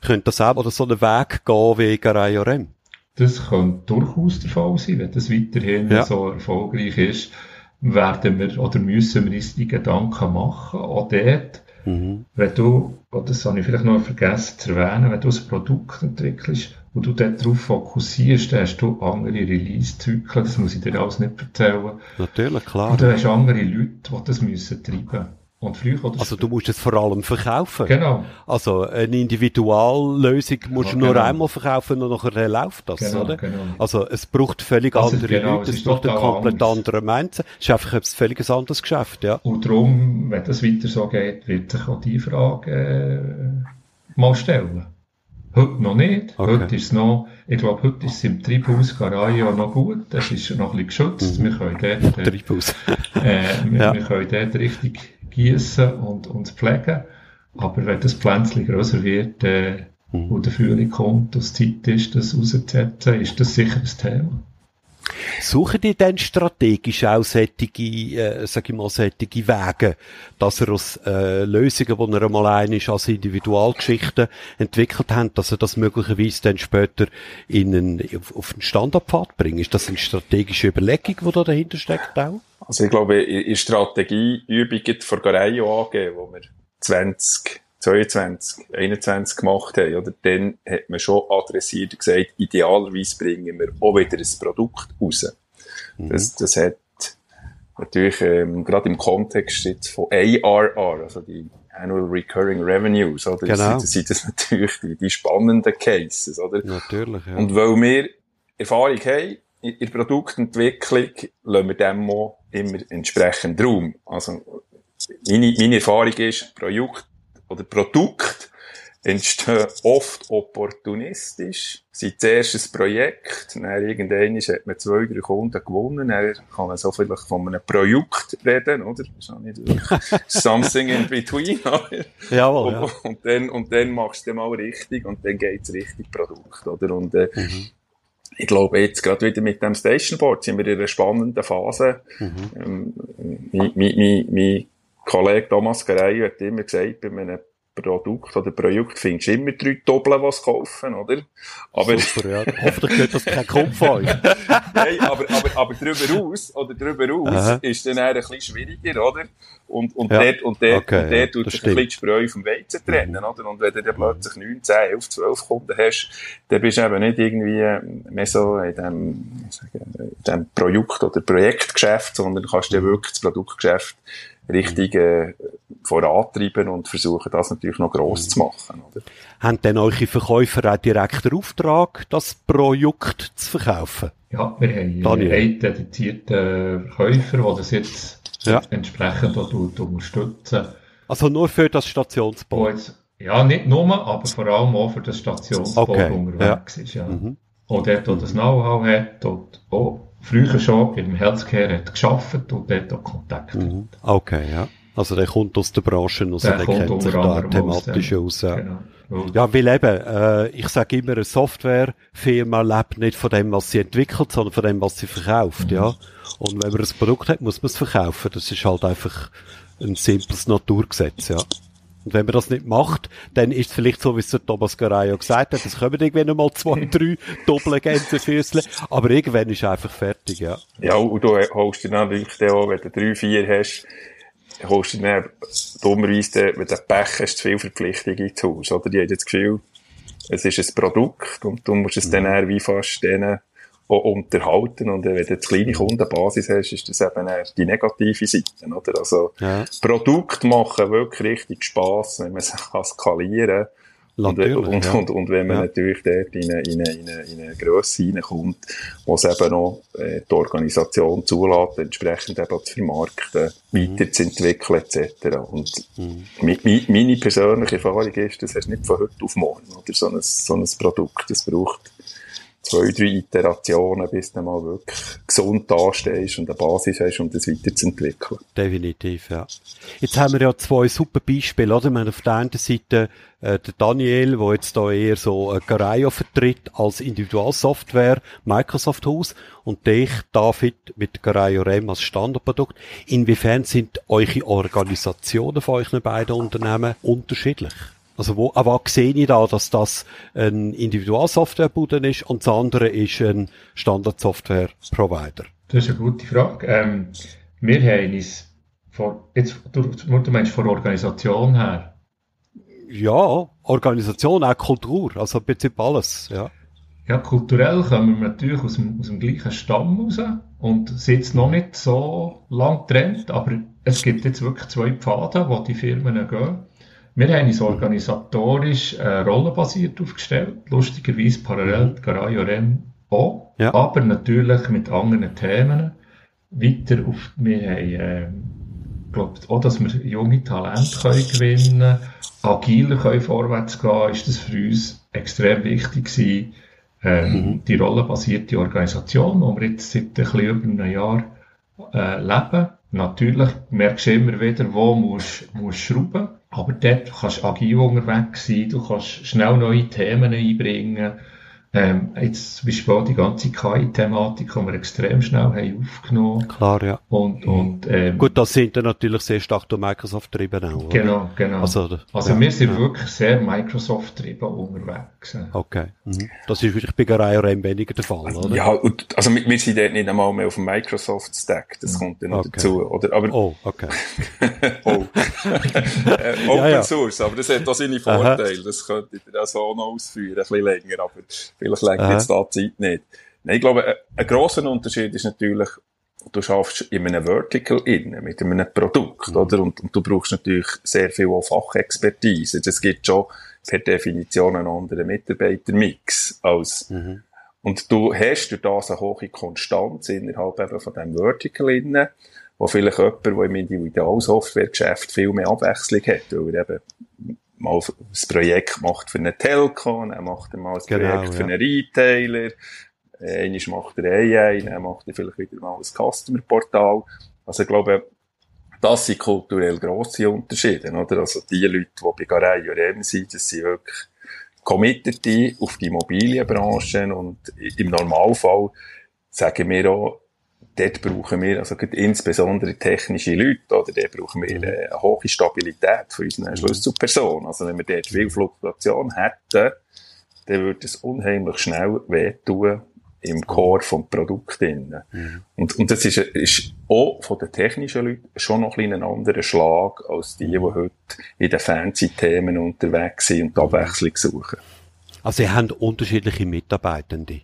könnte das auch oder so einen Weg gehen wie GRIORM? Das könnte durchaus der Fall sein, wenn das weiterhin ja. so erfolgreich ist, werden wir oder müssen wir uns die Gedanken machen, auch dort, Mhm. Wenn du, das habe ich vielleicht noch vergessen zu erwähnen, wenn du ein Produkt entwickelst, wo du darauf fokussierst, dann hast du andere Release-Zyklen, das muss ich dir alles nicht erzählen. Natürlich, klar. Und du hast andere Leute, die das müssen treiben und früher oder Also du musst es vor allem verkaufen. Genau. Also eine Individuallösung musst du nur genau. einmal verkaufen und nachher läuft das, genau, oder? Genau. Also es braucht völlig also andere genau, Leute, es, braucht ein komplett anderer Mindset. Es ist einfach ein völlig anderes Geschäft, ja. Und darum, wenn das weiter so geht, wird sich auch die Frage äh, mal stellen. Heute noch nicht. Okay. Heute ist es noch, ich glaube, heute ist es im Treibhaus Garaja noch gut. Das ist noch ein bisschen geschützt. Mhm. Wir können dort, äh, Treibhaus. äh, wir, ja. wir können dort richtig gießen und, und pflegen. Aber wenn das Pflänzchen größer wird, äh, mhm. und der Frühling kommt, dass Zeit ist, das rauszusetzen, ist das sicher ein Thema. Suchen die denn strategisch auch solche, äh, sag ich mal, solche Wege, dass er aus äh, Lösungen, die er einmal ein ist, als Individualgeschichten entwickelt haben, dass er das möglicherweise dann später in einen, auf, auf einen Standardpfad bringt? Ist das eine strategische Überlegung, die da dahinter steckt auch? Also ich glaube, in Strategieübungen von Gareio AG, wo wir 20 22, 21 gemacht haben, oder, dann hat man schon adressiert und gesagt, idealerweise bringen wir auch wieder ein Produkt raus. Mhm. Das, das hat natürlich, ähm, gerade im Kontext jetzt von ARR, also die Annual Recurring Revenues, oder? Genau. Das sind das natürlich die, die spannenden Cases, oder? Natürlich, ja. Und weil wir Erfahrung haben in der Produktentwicklung, lassen wir dem auch immer entsprechend Raum. Also, meine, meine Erfahrung ist, Produkt oder Produkt entstehen oft opportunistisch. Sie zuerst ein Projekt, dann irgendwann hat man zwei, drei Kunden gewonnen, dann kann man so vielleicht von einem Projekt reden, oder? Das ist auch nicht something in between, oder? Jawohl, ja. Und, und, dann, und dann machst du mal richtig und dann geht's richtig Produkt, oder? Und, äh, mhm. Ich glaube, jetzt gerade wieder mit dem Stationboard sind wir in einer spannenden Phase. Mhm. Ähm, mein, mein, mein, mein Kollege Thomas Gerey hat immer gesagt, bei einem Produkt oder Projekt findest du immer drei Doppeln, die kaufen, oder? Aber, Super, ja. Hoffentlich geht das kein Kopf von euch. Nein, aber, aber, aber drüber aus, oder drüber aus, Aha. ist dann ein bisschen schwieriger, oder? Und, und ja. dort, und dort, okay, und dort ja, tut sich ein bisschen die Spreu vom Weizen trennen, oder? Und wenn du dann plötzlich 9, 10, 11, 12 Kunden hast, dann bist du eben nicht irgendwie mehr so in dem, in dem Projekt- oder Projektgeschäft, sondern kannst dir mhm. wirklich das Produktgeschäft richtig äh, vorantreiben und versuchen, das natürlich noch gross zu machen. Oder? Haben denn eure Verkäufer auch direkt den Auftrag, das Projekt zu verkaufen? Ja, wir haben Daniel. einen dedizierten Verkäufer, der das jetzt ja. entsprechend auch unterstützen Also nur für das Stationsbau? ja, nicht nur, aber vor allem auch für das Stationsbau okay. unterwegs ja. ist. Ja. Mhm. Und dort, wo das Know-how hat und auch früher schon im Healthcare hat geschafft und dort auch Kontakt mhm. Okay, ja. Also der kommt aus der Branche, also der, der kennt sich da thematisch aus. Ja. Genau. Ja, weil eben, äh, ich sage immer, eine Softwarefirma lebt nicht von dem, was sie entwickelt, sondern von dem, was sie verkauft, mhm. ja. Und wenn man ein Produkt hat, muss man es verkaufen. Das ist halt einfach ein simples Naturgesetz, ja. Und wenn man das nicht macht, dann ist es vielleicht so, wie es der Thomas Garayo gesagt hat, es kommen irgendwann noch mal zwei, drei Doppelgänsefüßle, aber irgendwann ist es einfach fertig, ja. Ja, und du holst dir natürlich auch, wenn du drei, vier hast, holst du dann dummerweise, wenn du Pech hast, zu viel Verpflichtungen ins Haus, oder? Die haben das Gefühl, es ist ein Produkt und du musst es mhm. dann wie fast denen unterhalten. Und wenn du eine kleine Kundenbasis hast, ist das eben eher die negative Seite, oder? Also, ja. Produkt machen wirklich richtig Spass, wenn man skalieren kann. Und, und, ja. und, und, wenn man ja. natürlich dort in eine, in eine, in eine, in eine Grösse reinkommt, wo es eben noch äh, die Organisation zulässt, entsprechend eben zu vermarkten, mhm. weiterzuentwickeln etc. Und mhm. meine persönliche Erfahrung ist, das hast du nicht von heute auf morgen, oder so ein, so ein Produkt, das braucht zwei, drei Iterationen, bis du mal wirklich gesund dastehst und eine Basis hast, um das weiterzuentwickeln. Definitiv, ja. Jetzt haben wir ja zwei super Beispiele, oder? Wir haben auf der einen Seite äh, der Daniel, der jetzt da eher so äh, Garaio vertritt als Individualsoftware, Microsoft Haus und dich, David, mit Garaio REM als Standardprodukt. Inwiefern sind eure Organisationen von euch beiden Unternehmen unterschiedlich? Also wo, aber sehe ich da, dass das ein Individualsoftwarebude ist und das andere ist ein Standardsoftware-Provider? Das ist eine gute Frage. Ähm, wir haben uns von, jetzt, du, du meinst von Organisation her? Ja, Organisation, auch Kultur, also im Prinzip alles, ja. Ja, kulturell kommen wir natürlich aus dem, aus dem gleichen Stamm raus und sind noch nicht so lang getrennt, aber es gibt jetzt wirklich zwei Pfade, wo die Firmen gehen. Wir haben uns organisatorisch äh, rollenbasiert aufgestellt, lustigerweise parallel mhm. Garayo Rem auch, ja. aber natürlich mit anderen Themen. Weiter auf, wir haben, äh, glaubt auch, dass wir junge Talente können gewinnen agiler können vorwärts gehen, ist das für uns extrem wichtig gewesen. Ähm, mhm. Die rollenbasierte Organisation, die wir jetzt seit ein bisschen über einem Jahr äh, leben. Natürlich merkst du immer wieder, wo musst, musst schrauben. Aber dort kannst du agil unterwegs sein, du kannst schnell neue Themen einbringen. Ähm, jetzt zum Beispiel auch die ganze KI-Thematik, die wir extrem schnell haben aufgenommen. Klar, ja. Und, und, ähm, Gut, das sind dann natürlich sehr stark durch Microsoft getrieben auch, Genau, oder? genau. Also, also ja, wir sind ja. wirklich sehr Microsoft getrieben unterwegs. Okay. Mhm. Das ist wirklich bei GaraRM weniger der Fall, oder? Ja, und, also wir, wir sind dort nicht einmal mehr auf dem Microsoft-Stack, das kommt dann noch okay. dazu, oder? Aber, oh, okay. oh. äh, Open ja, Source, aber das hat auch seine Vorteile, Aha. das könnte ich dann so noch ausführen, ein bisschen länger, aber Vielleicht legt jetzt da Zeit nicht. Nein, ich glaube, ein, ein grosser Unterschied ist natürlich, du schaffst in einem Vertical innen, mit einem Produkt, mhm. oder? Und, und, du brauchst natürlich sehr viel auch Fachexpertise. Das gibt schon per Definition einen anderen Mitarbeitermix als, mhm. und du hast durch das eine hohe Konstanz innerhalb eben von diesem Vertical innen, wo vielleicht jemand, der im Individualsoftwaregeschäft viel mehr Abwechslung hat, weil er eben mal ein Projekt macht für eine Telco, dann macht er mal ein genau, Projekt für einen Retailer, Einmal macht er AI, dann macht er vielleicht wieder mal ein Customer-Portal. Also ich glaube, das sind kulturell grosse Unterschiede, oder? Also die Leute, die bei Garay oder M sind, das sind wirklich Committete auf die Immobilienbranche und im Normalfall sagen wir auch, dort brauchen wir, also insbesondere technische Leute, oder dort brauchen wir eine hohe Stabilität für unsere Schlüsselperson. Also wenn wir dort viel Fluktuation hätten, dann würde es unheimlich schnell wehtun, im Core vom Produkt drin. Mhm. Und, und das ist, ist auch von den technischen Leuten schon noch ein, ein anderer Schlag als die, die heute in den fancy Themen unterwegs sind und die Abwechslung suchen. Also, ihr habt unterschiedliche Mitarbeitende.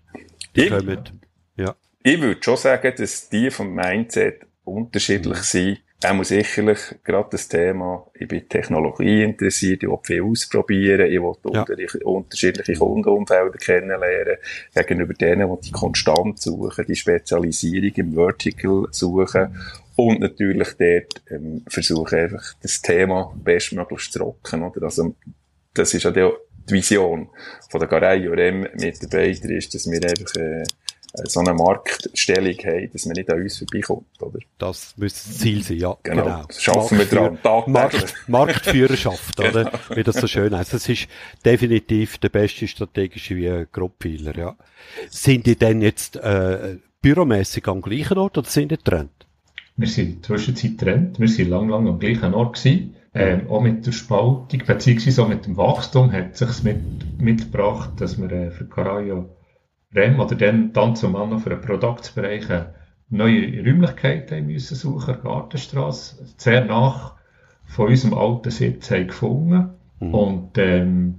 Die ich, kommen, ja. Ich würde schon sagen, dass die vom Mindset unterschiedlich mhm. sind auch muss sicherlich gerade das Thema, ich bin Technologie interessiert, ich will viel ausprobieren, ich will ja. unterschiedliche Kundenumfelder kennenlernen, gegenüber denen, die die Konstanz suchen, die Spezialisierung im Vertical suchen und natürlich dort ähm, versuchen einfach das Thema bestmöglichst zu rocken. Oder? Also, das ist ja die Vision von der Garei ORM-Mitarbeiter, ist, dass wir einfach äh, so eine Marktstellung haben, dass man nicht an uns vorbeikommt, oder? Das müsste das Ziel sein, ja. Genau. genau. Das schaffen wir dran. Markt, Marktführerschaft, oder? Genau. Wie das so schön heißt. Das ist definitiv der beste strategische wie Gruppfehler, ja. Sind die denn jetzt, äh, büromässig am gleichen Ort oder sind die getrennt? Wir sind zwischenzeit getrennt. Wir sind lang, lang am gleichen Ort gewesen. Ähm, auch mit der Spaltung, beziehungsweise auch mit dem Wachstum hat sich mit, mitgebracht, dass wir äh, für Carajo REM oder dann, dann zumal noch für den Produktsbereich neue Räumlichkeiten müssen suchen, Gartenstrasse, sehr nach von unserem alten Sitz haben gefunden mhm. und ähm,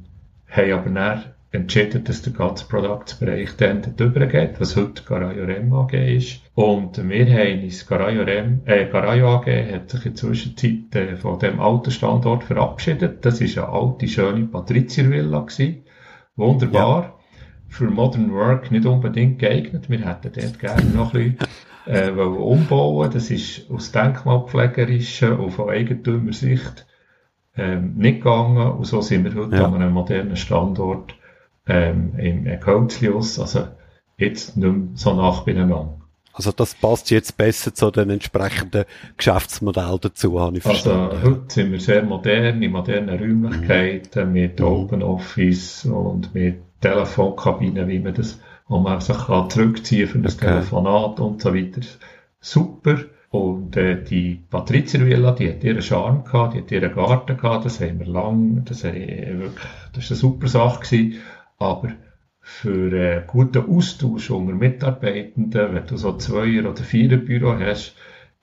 haben aber dann entschieden, dass der ganze Produktsbereich dann übergeht, was heute Garayo REM AG ist. Und wir haben uns Garayo REM, äh, Garayo AG hat sich in der Zwischenzeit äh, von dem alten Standort verabschiedet. Das ist eine alte, schöne Patriziervilla gewesen. Wunderbar. Ja für Modern Work nicht unbedingt geeignet. Wir hätten dort gerne noch ein bisschen äh, umbauen Das ist aus denkmalpflegerischer und von Eigentümersicht ähm, nicht gegangen. Und so sind wir heute ja. an einem modernen Standort ähm, im Kölzlius, also jetzt nicht mehr so nach beieinander. Also das passt jetzt besser zu den entsprechenden Geschäftsmodellen dazu, habe ich also, verstanden. Also heute sind wir sehr modern, in modernen Räumlichkeiten, mhm. mit mhm. Open Office und mit Telefonkabine, wie man das, wo man sich kann zurückziehen für das okay. Telefonat und so weiter. Super. Und äh, die Patrizia Villa, die hat ihren Charme gehabt, die hat ihren Garten gehabt, das haben wir lang, das, haben wirklich, das ist eine super Sache gewesen. Aber für äh, guten Austausch unter Mitarbeitenden, wenn du so zwei oder vier Büro hast,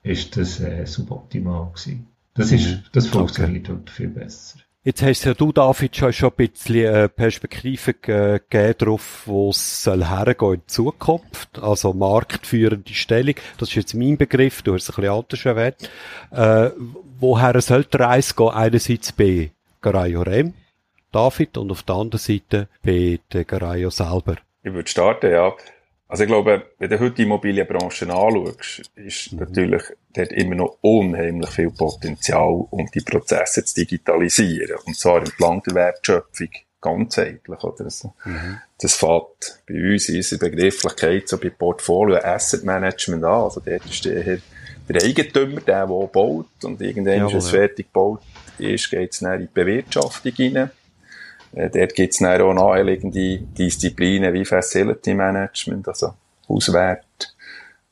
ist das äh, suboptimal gewesen. Das ist, mhm. das funktioniert okay. viel besser. Jetzt hast ja du, David, schon, ein bisschen äh, Perspektive gegeben darauf, wo es soll hergehen in Zukunft. Also marktführende Stellung. Das ist jetzt mein Begriff, du hast es ein bisschen anders erwähnt. Äh, woher soll die Reise gehen? Einerseits bei Garayo Rem, David, und auf der anderen Seite bei der Garayo selber. Ich würde starten, ja. Also ich glaube, wenn du heute die Immobilienbranche anschaust, ist mhm. natürlich dort immer noch unheimlich viel Potenzial, um die Prozesse zu digitalisieren. Und zwar entlang der Wertschöpfung ganzheitlich. Oder? Das, mhm. das fängt bei uns in unserer Begrifflichkeit so bei Portfolio Asset Management an. Also dort ist der, der Eigentümer, der, der baut und irgendwann, ja, es fertig gebaut ist, geht es dann in die Bewirtschaftung rein. Äh, dort gibt es dann auch naheliegende Disziplinen wie Facility Management, also Hauswert,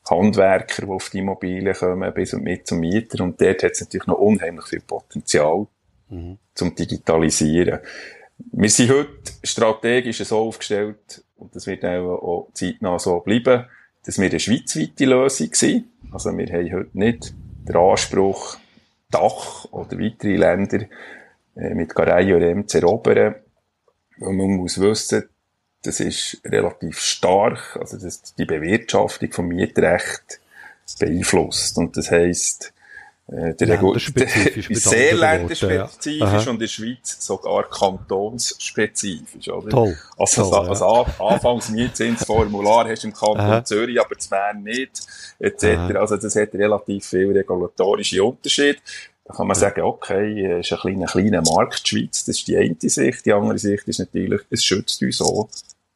Handwerker, die auf die Immobilien kommen, bis und mit zum Mieter. Und dort hat es natürlich noch unheimlich viel Potenzial mhm. zum Digitalisieren. Wir sind heute strategisch so aufgestellt, und das wird auch, auch zeitnah so bleiben, dass wir eine schweizweite Lösung sind. Also wir haben heute nicht den Anspruch, Dach oder weitere Länder äh, mit Garei oder zu erobern. Und man muss wissen, das ist relativ stark, also das, die Bewirtschaftung vom Mietrecht beeinflusst. Und das heisst, äh, der länderspezifisch sehr länderspezifisch ja. und in der Schweiz sogar kantonsspezifisch, oder? Toll. Also, Toll, als, ja. als Anfangsmietzinsformular hast du im Kanton Aha. Zürich, aber zu Bern nicht, etc. Aha. Also, das hat relativ viel regulatorische Unterschied. Da kann man sagen, okay, es ist ein kleiner, kleiner Markt, die Schweiz, das ist die eine Sicht. Die andere Sicht ist natürlich, es schützt uns auch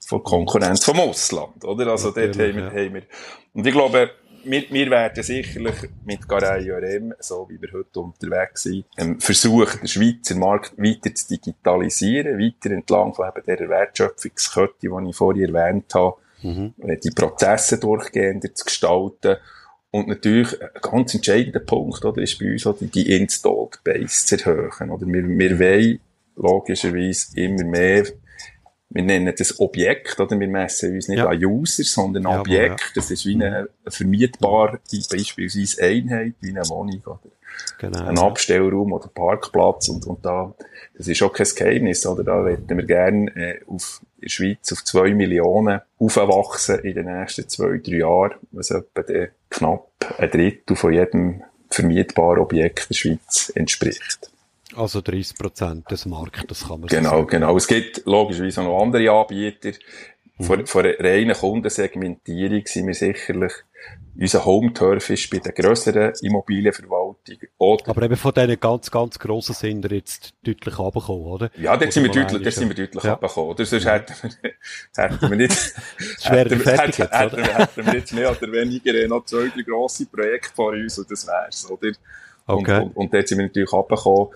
vor Konkurrenz vom Ausland, oder? Also, dort haben wir, ja. haben wir, und ich glaube, wir, wir werden sicherlich mit Garay RM, so wie wir heute unterwegs sind, ähm, versuchen, den Schweizer Markt weiter zu digitalisieren, weiter entlang von eben dieser Wertschöpfungskette, die ich vorhin erwähnt habe, mhm. Äh, die Prozesse durchgehender zu gestalten. Und natürlich, ein ganz entscheidender Punkt, oder, ist bei uns die, die Installed Base zu erhöhen, oder? Wir, wir wollen logischerweise immer mehr wir nennen das Objekt, oder? Wir messen uns nicht ja. an User, sondern ja, Objekt. Ja. Das ist wie eine vermietbare, beispielsweise Einheit, wie eine Wohnung, oder? Genau, ein Abstellraum oder Parkplatz und, und da, das ist auch kein Geheimnis, oder? Da hätten wir gerne, äh, auf, in der Schweiz auf zwei Millionen aufwachsen in den nächsten zwei, drei Jahren, was etwa knapp ein Drittel von jedem vermietbaren Objekt in der Schweiz entspricht. Also 30 Prozent des Marktes kann man Genau, so genau. Es gibt logischerweise auch noch andere Anbieter. Mhm. Von, von einer reinen Kundensegmentierung sind wir sicherlich unser Home-Turf ist bei der grösseren Immobilienverwaltung. Oder Aber eben von diesen ganz, ganz grossen sind wir jetzt deutlich abgekommen, oder? Ja, dort sind wir deutlich, dort sind wir deutlich ja. Oder sonst hätten wir, hätten wir nicht, hätten, hätten, hätten, hätten, hätten wir jetzt mehr oder weniger noch zwei, drei grosse Projekte vor uns und das wär's, oder? Okay. Und, und, und dort sind wir natürlich abgekommen.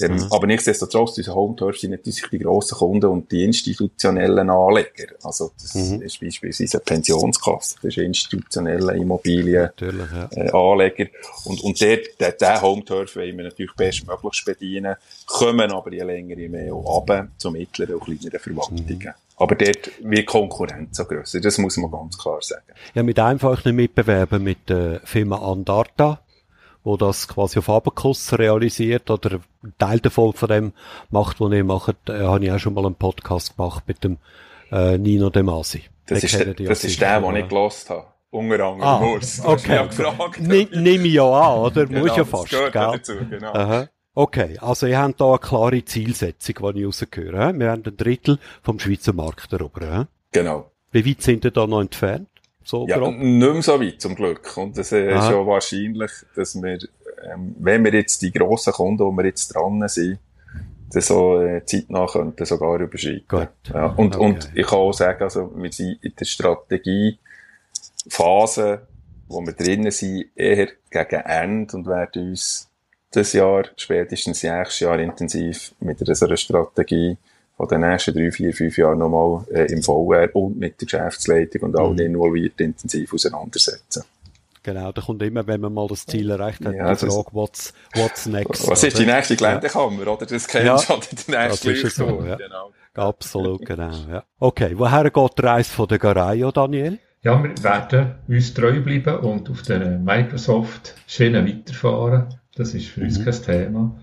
Ähm, mhm. Aber nichtsdestotrotz, diese Home-Turfs sind natürlich die grossen Kunden und die institutionellen Anleger. Also, das mhm. ist beispielsweise eine Pensionskasse, das ist institutionelle Immobilienanleger. Ja. Äh, und, und der, der, der Home-Turf wollen wir natürlich bestmöglich bedienen, kommen aber je länger, je mehr auch runter zu mittleren und kleineren Verwaltungen. Mhm. Aber dort wird Konkurrenz so grösser, das muss man ganz klar sagen. Ja, mit einfachen Mitbewerben mit der Firma Andarta wo das quasi auf Abendkurs realisiert oder einen Teil davon von dem macht, was ihr macht, äh, habe ich auch schon mal einen Podcast gemacht mit dem äh, Nino De Masi. Das, ist, der, das ist der, den ich gelost habe. Unter anderem ah, Urs. Okay. Gefragt, Nimm ich ja an, oder? genau, Muss ja fast, gell? Dazu, genau. Aha. Okay, also ihr habt da eine klare Zielsetzung, die ich rausgehöre. Wir haben ein Drittel vom Schweizer Markt darüber. Genau. Wie weit sind ihr da noch entfernt? So ja, grob? nicht mehr so weit, zum Glück. Und es ist ja wahrscheinlich, dass wir, ähm, wenn wir jetzt die grossen Kunden, wo wir jetzt dran sind, dann so äh, zeitnah könnten sogar überschreiten. Gut. Ja, und, okay. und ich kann auch sagen, also, wir sind in der Strategiephase, wo wir drinnen sind, eher gegen Ende und werden uns das Jahr, spätestens nächstes Jahr intensiv mit so einer Strategie von den nächsten drei, vier, fünf Jahren nochmal äh, im VR und mit der Geschäftsleitung und allen mhm. involviert intensiv auseinandersetzen. Genau, da kommt immer, wenn man mal das Ziel erreicht hat, ja, die Frage, what's, what's next? Was ist die nächste Geländekammer, ja. oder? Das kennst du, ja, oder der nächste ist so, ja. genau. Absolut, genau, ja. Okay, woher geht die Reise von der Garaio, Daniel? Ja, wir werden uns treu bleiben und auf der Microsoft-Schiene weiterfahren. Das ist für mhm. uns kein Thema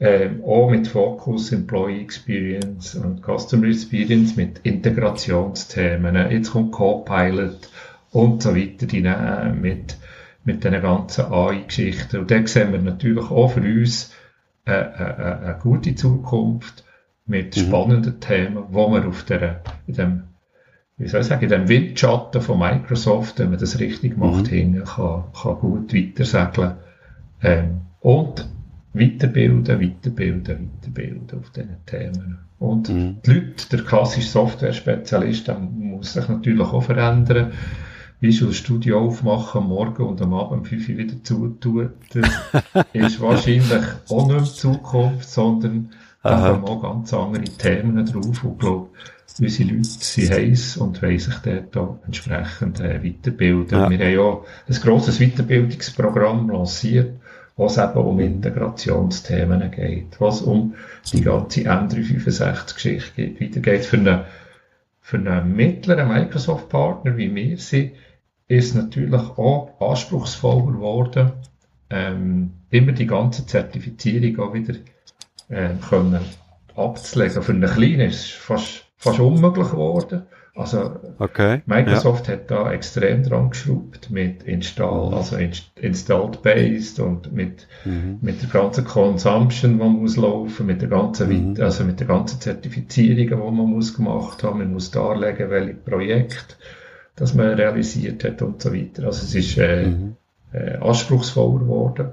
ähm, auch mit Fokus Employee Experience und Customer Experience mit Integrationsthemen. Jetzt kommt Copilot und so weiter hinein mit, mit den ganzen AI-Geschichten. Und da sehen wir natürlich auch für uns äh, äh, äh, eine gute Zukunft mit mhm. spannenden Themen, wo wir auf der, in dem, wie soll ich sagen, in dem Windschatten von Microsoft, wenn man das richtig macht, mhm. kann, kann gut weitersegeln. Ähm, und weiterbilden, weiterbilden, weiterbilden auf diesen Themen. Und mhm. die Leute, der klassische Software-Spezialist, muss sich natürlich auch verändern. Visual Studio aufmachen, morgen und am Abend 5 Uhr wieder zutun, das ist wahrscheinlich auch nicht mehr Zukunft, sondern da haben auch ganz andere Themen drauf. Und ich glaube, unsere Leute sind heiß und wollen sich dort auch entsprechend äh, weiterbilden. Ja. Wir haben ja ein grosses Weiterbildungsprogramm lanciert, was eben um Integrationsthemen geht, was um die ganze M365-Geschichte geht. Weiter geht für einen, für einen mittleren Microsoft-Partner wie wir sind, ist natürlich auch anspruchsvoller geworden, ähm, immer die ganze Zertifizierung auch wieder äh, können abzulegen. Für einen Kleinen ist es fast, fast unmöglich geworden. Also okay, Microsoft ja. hat da extrem dran geschraubt mit Install, also Installed Based und mit, mhm. mit der ganzen Consumption, die man muss laufen, mit der ganzen, mhm. also mit der ganzen Zertifizierung, die man muss gemacht haben. Man muss darlegen, welche Projekte das man realisiert hat und so weiter. Also es ist äh, mhm. äh, anspruchsvoller geworden.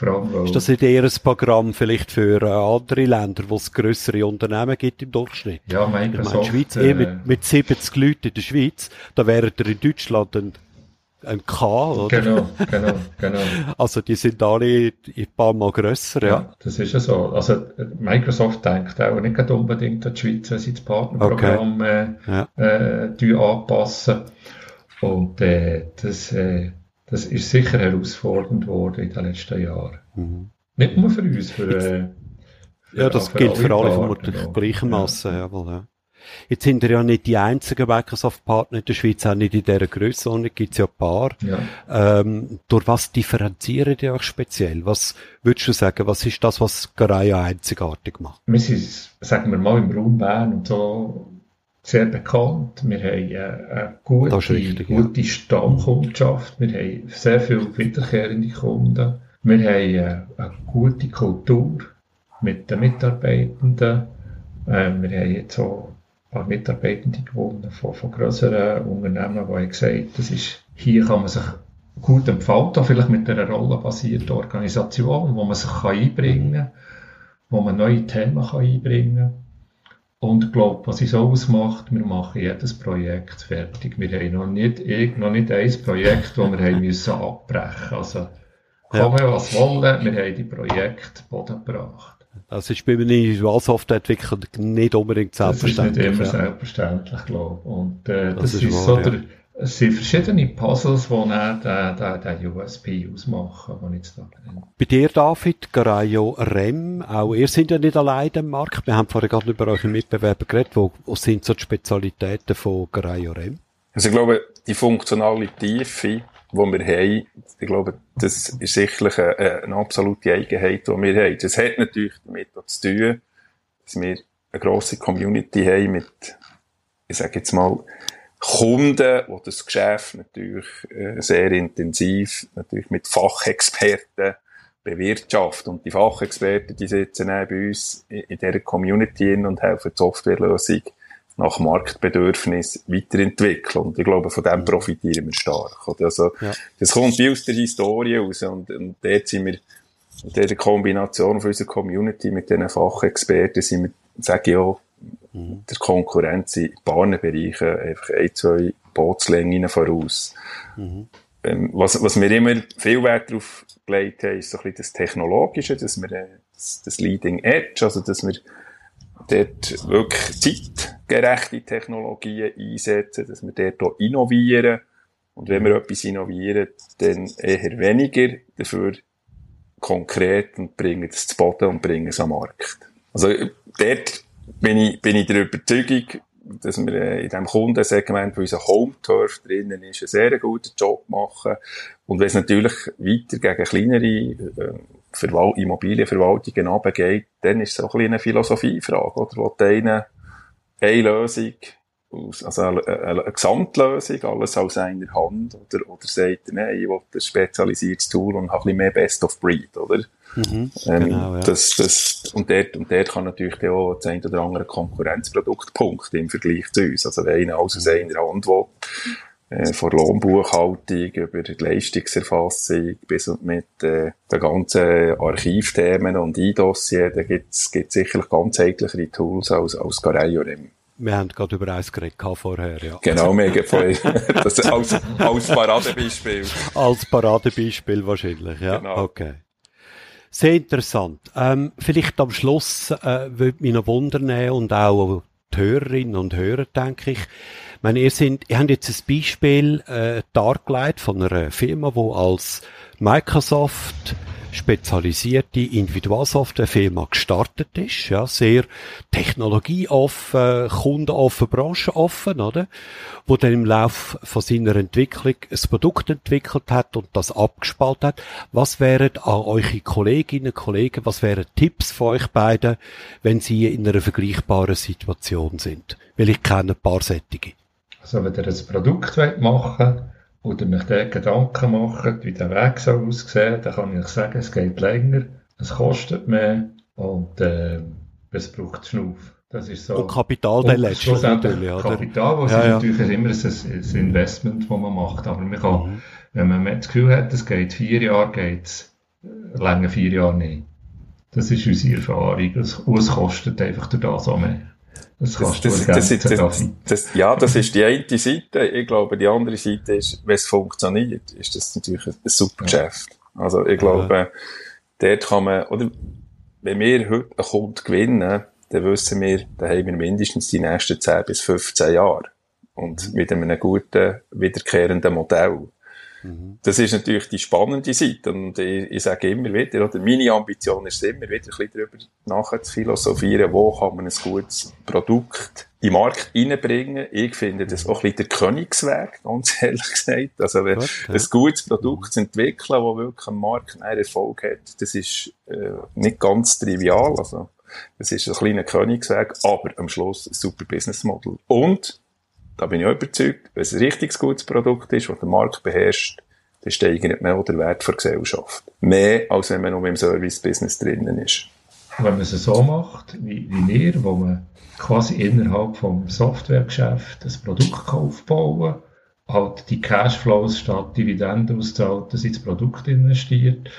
Allem, ist das nicht eher ein Programm vielleicht für äh, andere Länder, wo es grössere Unternehmen gibt im Durchschnitt? Ja, Microsoft. Ich meine, Schweiz, äh, mit, mit 70 Leuten in der Schweiz, da wäre er in Deutschland ein, ein K, oder? Genau, genau, genau. Also die sind alle ein paar Mal grösser, ja. ja. Das ist ja so. Also Microsoft denkt auch nicht unbedingt an die Schweiz, wenn sie das Partnerprogramm okay. äh, ja. äh, anpassen. Und äh, das... Äh, das ist sicher herausfordernd worden in den letzten Jahren. Mhm. Nicht nur für uns, für, äh, für Ja, das gilt für alle vermutlich gleichermaßen, ja. jawohl, ja. Jetzt sind wir ja nicht die einzigen Microsoft-Partner in der Schweiz, auch nicht in dieser Größe, gibt es ja ein paar. Ja. Ähm, durch was differenzieren die euch speziell? Was würdest du sagen, was ist das, was Gaia einzigartig macht? Wir sind, sagen wir mal, im Raum Bern und so sehr bekannt. Wir haben äh, eine gute, richtig, gute ja. Stammkundschaft. Wir haben sehr viele wiederkehrende Kunden. Wir haben äh, eine gute Kultur mit den Mitarbeitenden. Äh, wir haben jetzt auch ein paar Mitarbeitende gewonnen von, von grösseren Unternehmen, die haben gesagt, das ist, hier kann man sich gut entfalten, vielleicht mit einer rollenbasierten Organisation, wo man sich kann einbringen kann, wo man neue Themen kann einbringen kann. Und ich glaube, was uns ausmacht, wir machen jedes Projekt fertig. Wir haben noch nicht, noch nicht ein Projekt, das wir haben müssen abbrechen Also, kommen ja. was wollen, wir haben die Projekte Boden gebracht. Das ist bei mir als Softwareentwickler nicht unbedingt selbstverständlich. Das ist nicht immer selbstverständlich, glaube ich. Und äh, das, das, ist, ist so ja. der, es sind verschiedene Puzzles, die dann den, den, den USP ausmachen, die ich jetzt da benenne. Bei dir, David, Garayo Rem, auch ihr seid ja nicht allein im Markt. Wir haben vorhin gerade über eure Mitbewerber geredet. Wo, wo sind so die Spezialitäten von Garayo Rem? Also ich glaube, die funktionale Tiefe, die wir haben, ich glaube, das ist sicherlich eine, eine absolute Eigenheit, die wir haben. Das hat natürlich damit zu tun, dass wir eine grosse Community haben mit, ich sage jetzt mal, Kunden, die das Geschäft natürlich äh, sehr intensiv, natürlich mit Fachexperten bewirtschaften. Und die Fachexperten, die sitzen auch bei uns in, dieser Community und helfen die Softwarelösung nach Marktbedürfnis weiterentwickeln. Und ich glaube, von dem profitieren wir stark. Also, ja. das kommt wie aus der Historie aus. Und, und dort sind wir, in dieser Kombination von unserer Community mit diesen Fachexperten sind wir, sage ich auch, mhm. der Konkurrenz in Bahnenbereichen einfach ein, zwei Bootslängen voraus. Mhm. Ähm, was, was wir immer viel Wert darauf gelegt haben, ist so ein bisschen das Technologische, dass wir äh, das, das Leading Edge, also dass wir dort wirklich zeitgerechte Technologien einsetzen, dass wir dort auch innovieren. Und wenn wir etwas innovieren, dann eher weniger, dafür konkret und bringen es zu Boden und bringen es am Markt. Also dort bin ich, bin ich der Überzeugung, dass wir äh, in diesem Kundensegment, wo unser Home-Turf drinnen ist, einen sehr guten Job machen. Und wenn es natürlich weiter gegen kleinere äh, Verwal Immobilienverwaltungen runtergeht, dann ist es auch ein eine Philosophiefrage, oder? Die eine, eine Lösung, also eine, eine, eine Gesamtlösung, alles aus einer Hand, oder, oder sagt, nein, ich will ein spezialisiertes Tool und habe ein bisschen mehr Best of Breed, oder? Mhm, ähm, genau, ja. das, das, und, dort, und dort kann natürlich auch das ein oder andere Konkurrenzprodukt punkten im Vergleich zu uns. Also wenn einer alles aus einer Hand will, äh, von Lohnbuchhaltung über die Leistungserfassung bis und mit äh, den ganzen Archivthemen und E-Dossier, da gibt es sicherlich ganz ganzheitlichere Tools als, als Gareiorem. Wir haben gerade über eins geredet vorher, ja. Genau, mega voll. das als, als Paradebeispiel. Als Paradebeispiel wahrscheinlich, ja. Genau. Okay. Sehr interessant. Ähm, vielleicht am Schluss äh, würde mich noch wundern und auch die Hörerinnen und Hörer, denke ich. ich meine, ihr, sind, ihr habt jetzt ein Beispiel äh, dargelegt von einer Firma, die als Microsoft spezialisierte Individualsoftwarefirma gestartet ist, ja, sehr technologieoffen, kundenoffen, branchenoffen, oder? Wo dann im Lauf von seiner Entwicklung ein Produkt entwickelt hat und das abgespalten hat. Was wären an eure Kolleginnen und Kollegen, was wären Tipps von euch beiden, wenn sie in einer vergleichbaren Situation sind? Weil ich kenne ein paar Sättige. Also wenn ihr ein Produkt machen wollt, oder mich dort Gedanken macht, wie der Weg soll aussehen, dann kann ich sagen, es geht länger, es kostet mehr und äh, es braucht Schnuff. Das ist so. Und Kapital dann letztlich natürlich, oder? Kapital, das ja, ist ja. natürlich immer ein, ein, Investment, das man macht, aber man kann, mhm. wenn man das Gefühl hat, es geht vier Jahre, geht es länger vier Jahre nicht. Das ist unsere Erfahrung. Und es kostet einfach durch das auch mehr. Das, das, das, das, das, ja, das ist die eine Seite. Ich glaube, die andere Seite ist, wenn es funktioniert, ist das natürlich ein super Geschäft. Also, ich glaube, ja. dort kann man, oder, wenn wir heute einen Kunden gewinnen, dann wissen wir, da haben wir mindestens die nächsten 10 bis 15 Jahre. Und mit einem guten, wiederkehrenden Modell. Das ist natürlich die spannende Seite. Und ich, ich sage immer wieder, oder meine Ambition ist immer wieder, ein bisschen darüber nachher zu philosophieren, wo kann man ein gutes Produkt in den Markt reinbringen. Ich finde das auch ein bisschen der Königsweg, ganz ehrlich gesagt. Also, wenn ja. ein gutes Produkt zu entwickeln, das wirklich am Markt einen Erfolg hat, das ist äh, nicht ganz trivial. Also, das ist ein kleiner Königsweg, aber am Schluss ein super Business Model. Und da bin ich auch überzeugt, wenn es ein richtig gutes Produkt ist, das der Markt beherrscht, dann steigert man auch den Wert der Gesellschaft. Mehr, als wenn man nur im Service-Business drinnen ist. Wenn man es so macht, wie, wie wir, wo man quasi innerhalb vom Softwaregeschäft das Produkt aufbauen halt die Cashflows statt Dividenden auszahlt, das ins Produkt investiert,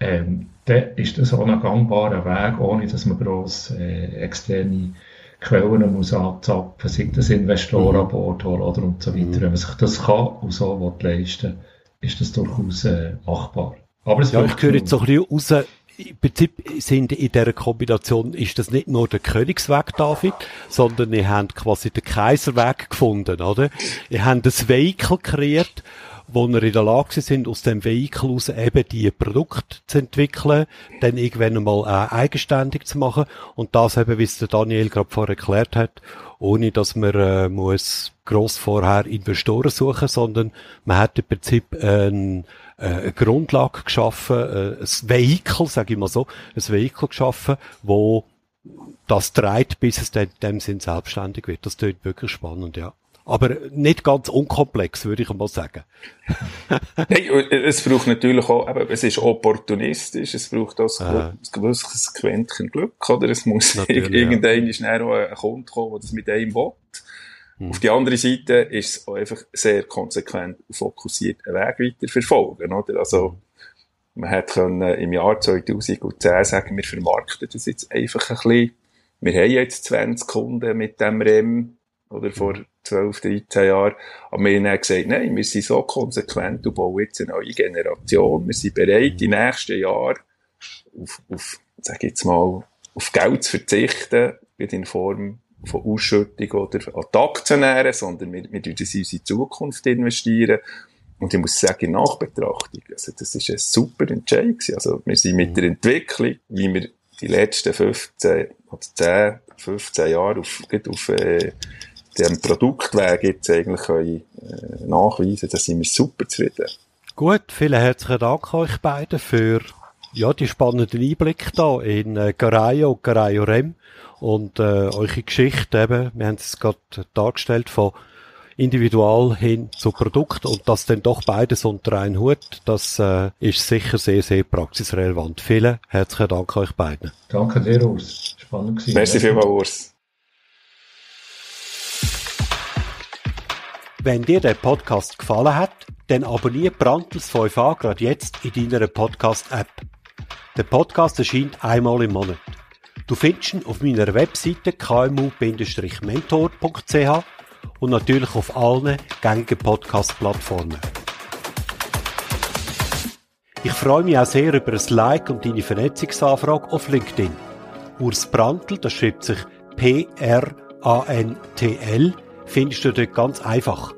ähm, dann ist das auch ein gangbarer Weg, ohne dass man gross äh, externe Quellen muss anzapfen, sei das Investoren mhm. an Bord holen oder und so weiter. Mhm. Wenn man sich das kann und so will leisten ist das durchaus äh, machbar. Aber es ja, ich höre jetzt so ein bisschen raus, im Prinzip sind in dieser Kombination ist das nicht nur der Königsweg, David, sondern ihr habt quasi den Kaiserweg gefunden, oder? Ihr habt ein Vehikel kreiert, wo wir in der Lage sind, aus dem Vehikel aus eben die Produkte zu entwickeln, dann irgendwann einmal äh, eigenständig zu machen und das eben, wie es der Daniel gerade vorher erklärt hat, ohne dass man äh, muss gross vorher Investoren suchen, sondern man hat im Prinzip ein, äh, eine Grundlage geschaffen, äh, ein Vehikel, sage ich mal so, ein Vehikel geschaffen, wo das treibt, bis es in dem Sinn selbstständig wird. Das klingt wirklich spannend, ja. Aber nicht ganz unkomplex, würde ich mal sagen. Nein, es braucht natürlich auch, eben, es ist opportunistisch, es braucht auch ein gewisses Quäntchen Glück, oder? Es muss irgendein ja. schnell ein Kunde kommen, der das mit einem will. Hm. Auf die andere Seite ist es auch einfach sehr konsequent und fokussiert einen Weg weiter verfolgen, oder? Also, man hat können im Jahr 2010 sagen, wir vermarkten das jetzt einfach ein bisschen. Wir haben jetzt 20 Kunden mit dem REM, oder vor 12, 13 Jahren. Aber wir haben gesagt, nein, wir sind so konsequent und bauen jetzt eine neue Generation. Wir sind bereit, die nächsten Jahre auf, auf sag jetzt mal, auf Geld zu verzichten, nicht in Form von Ausschüttung oder an sondern wir, wir das in unsere Zukunft investieren. Und ich muss sagen, Nachbetrachtung, also das ist ein super Entscheid Also wir sind mit der Entwicklung, wie wir die letzten 15 oder 10, 15 Jahre auf, auf äh, dem Produktweg jetzt eigentlich können, äh, nachweisen da sind wir super zufrieden. Gut, vielen herzlichen Dank euch beiden für ja, die spannenden Einblicke da in äh, Garayo und Garayo Rem und äh, eure Geschichte eben, wir haben es gerade dargestellt, von individual hin zu Produkt und das dann doch beides unter einen Hut, das äh, ist sicher sehr, sehr praxisrelevant. Vielen herzlichen Dank euch beiden. Danke dir, Urs. Spannend gewesen. Merci vielmals, Urs. Wenn dir der Podcast gefallen hat, dann abonniere Brandtels 5a gerade jetzt in deiner Podcast-App. Der Podcast erscheint einmal im Monat. Du findest ihn auf meiner Webseite kmu-mentor.ch und natürlich auf allen gängigen Podcast-Plattformen. Ich freue mich auch sehr über ein Like und deine Vernetzungsanfrage auf LinkedIn. Urs Brandl, das schreibt sich P-R-A-N-T-L, findest du dort ganz einfach.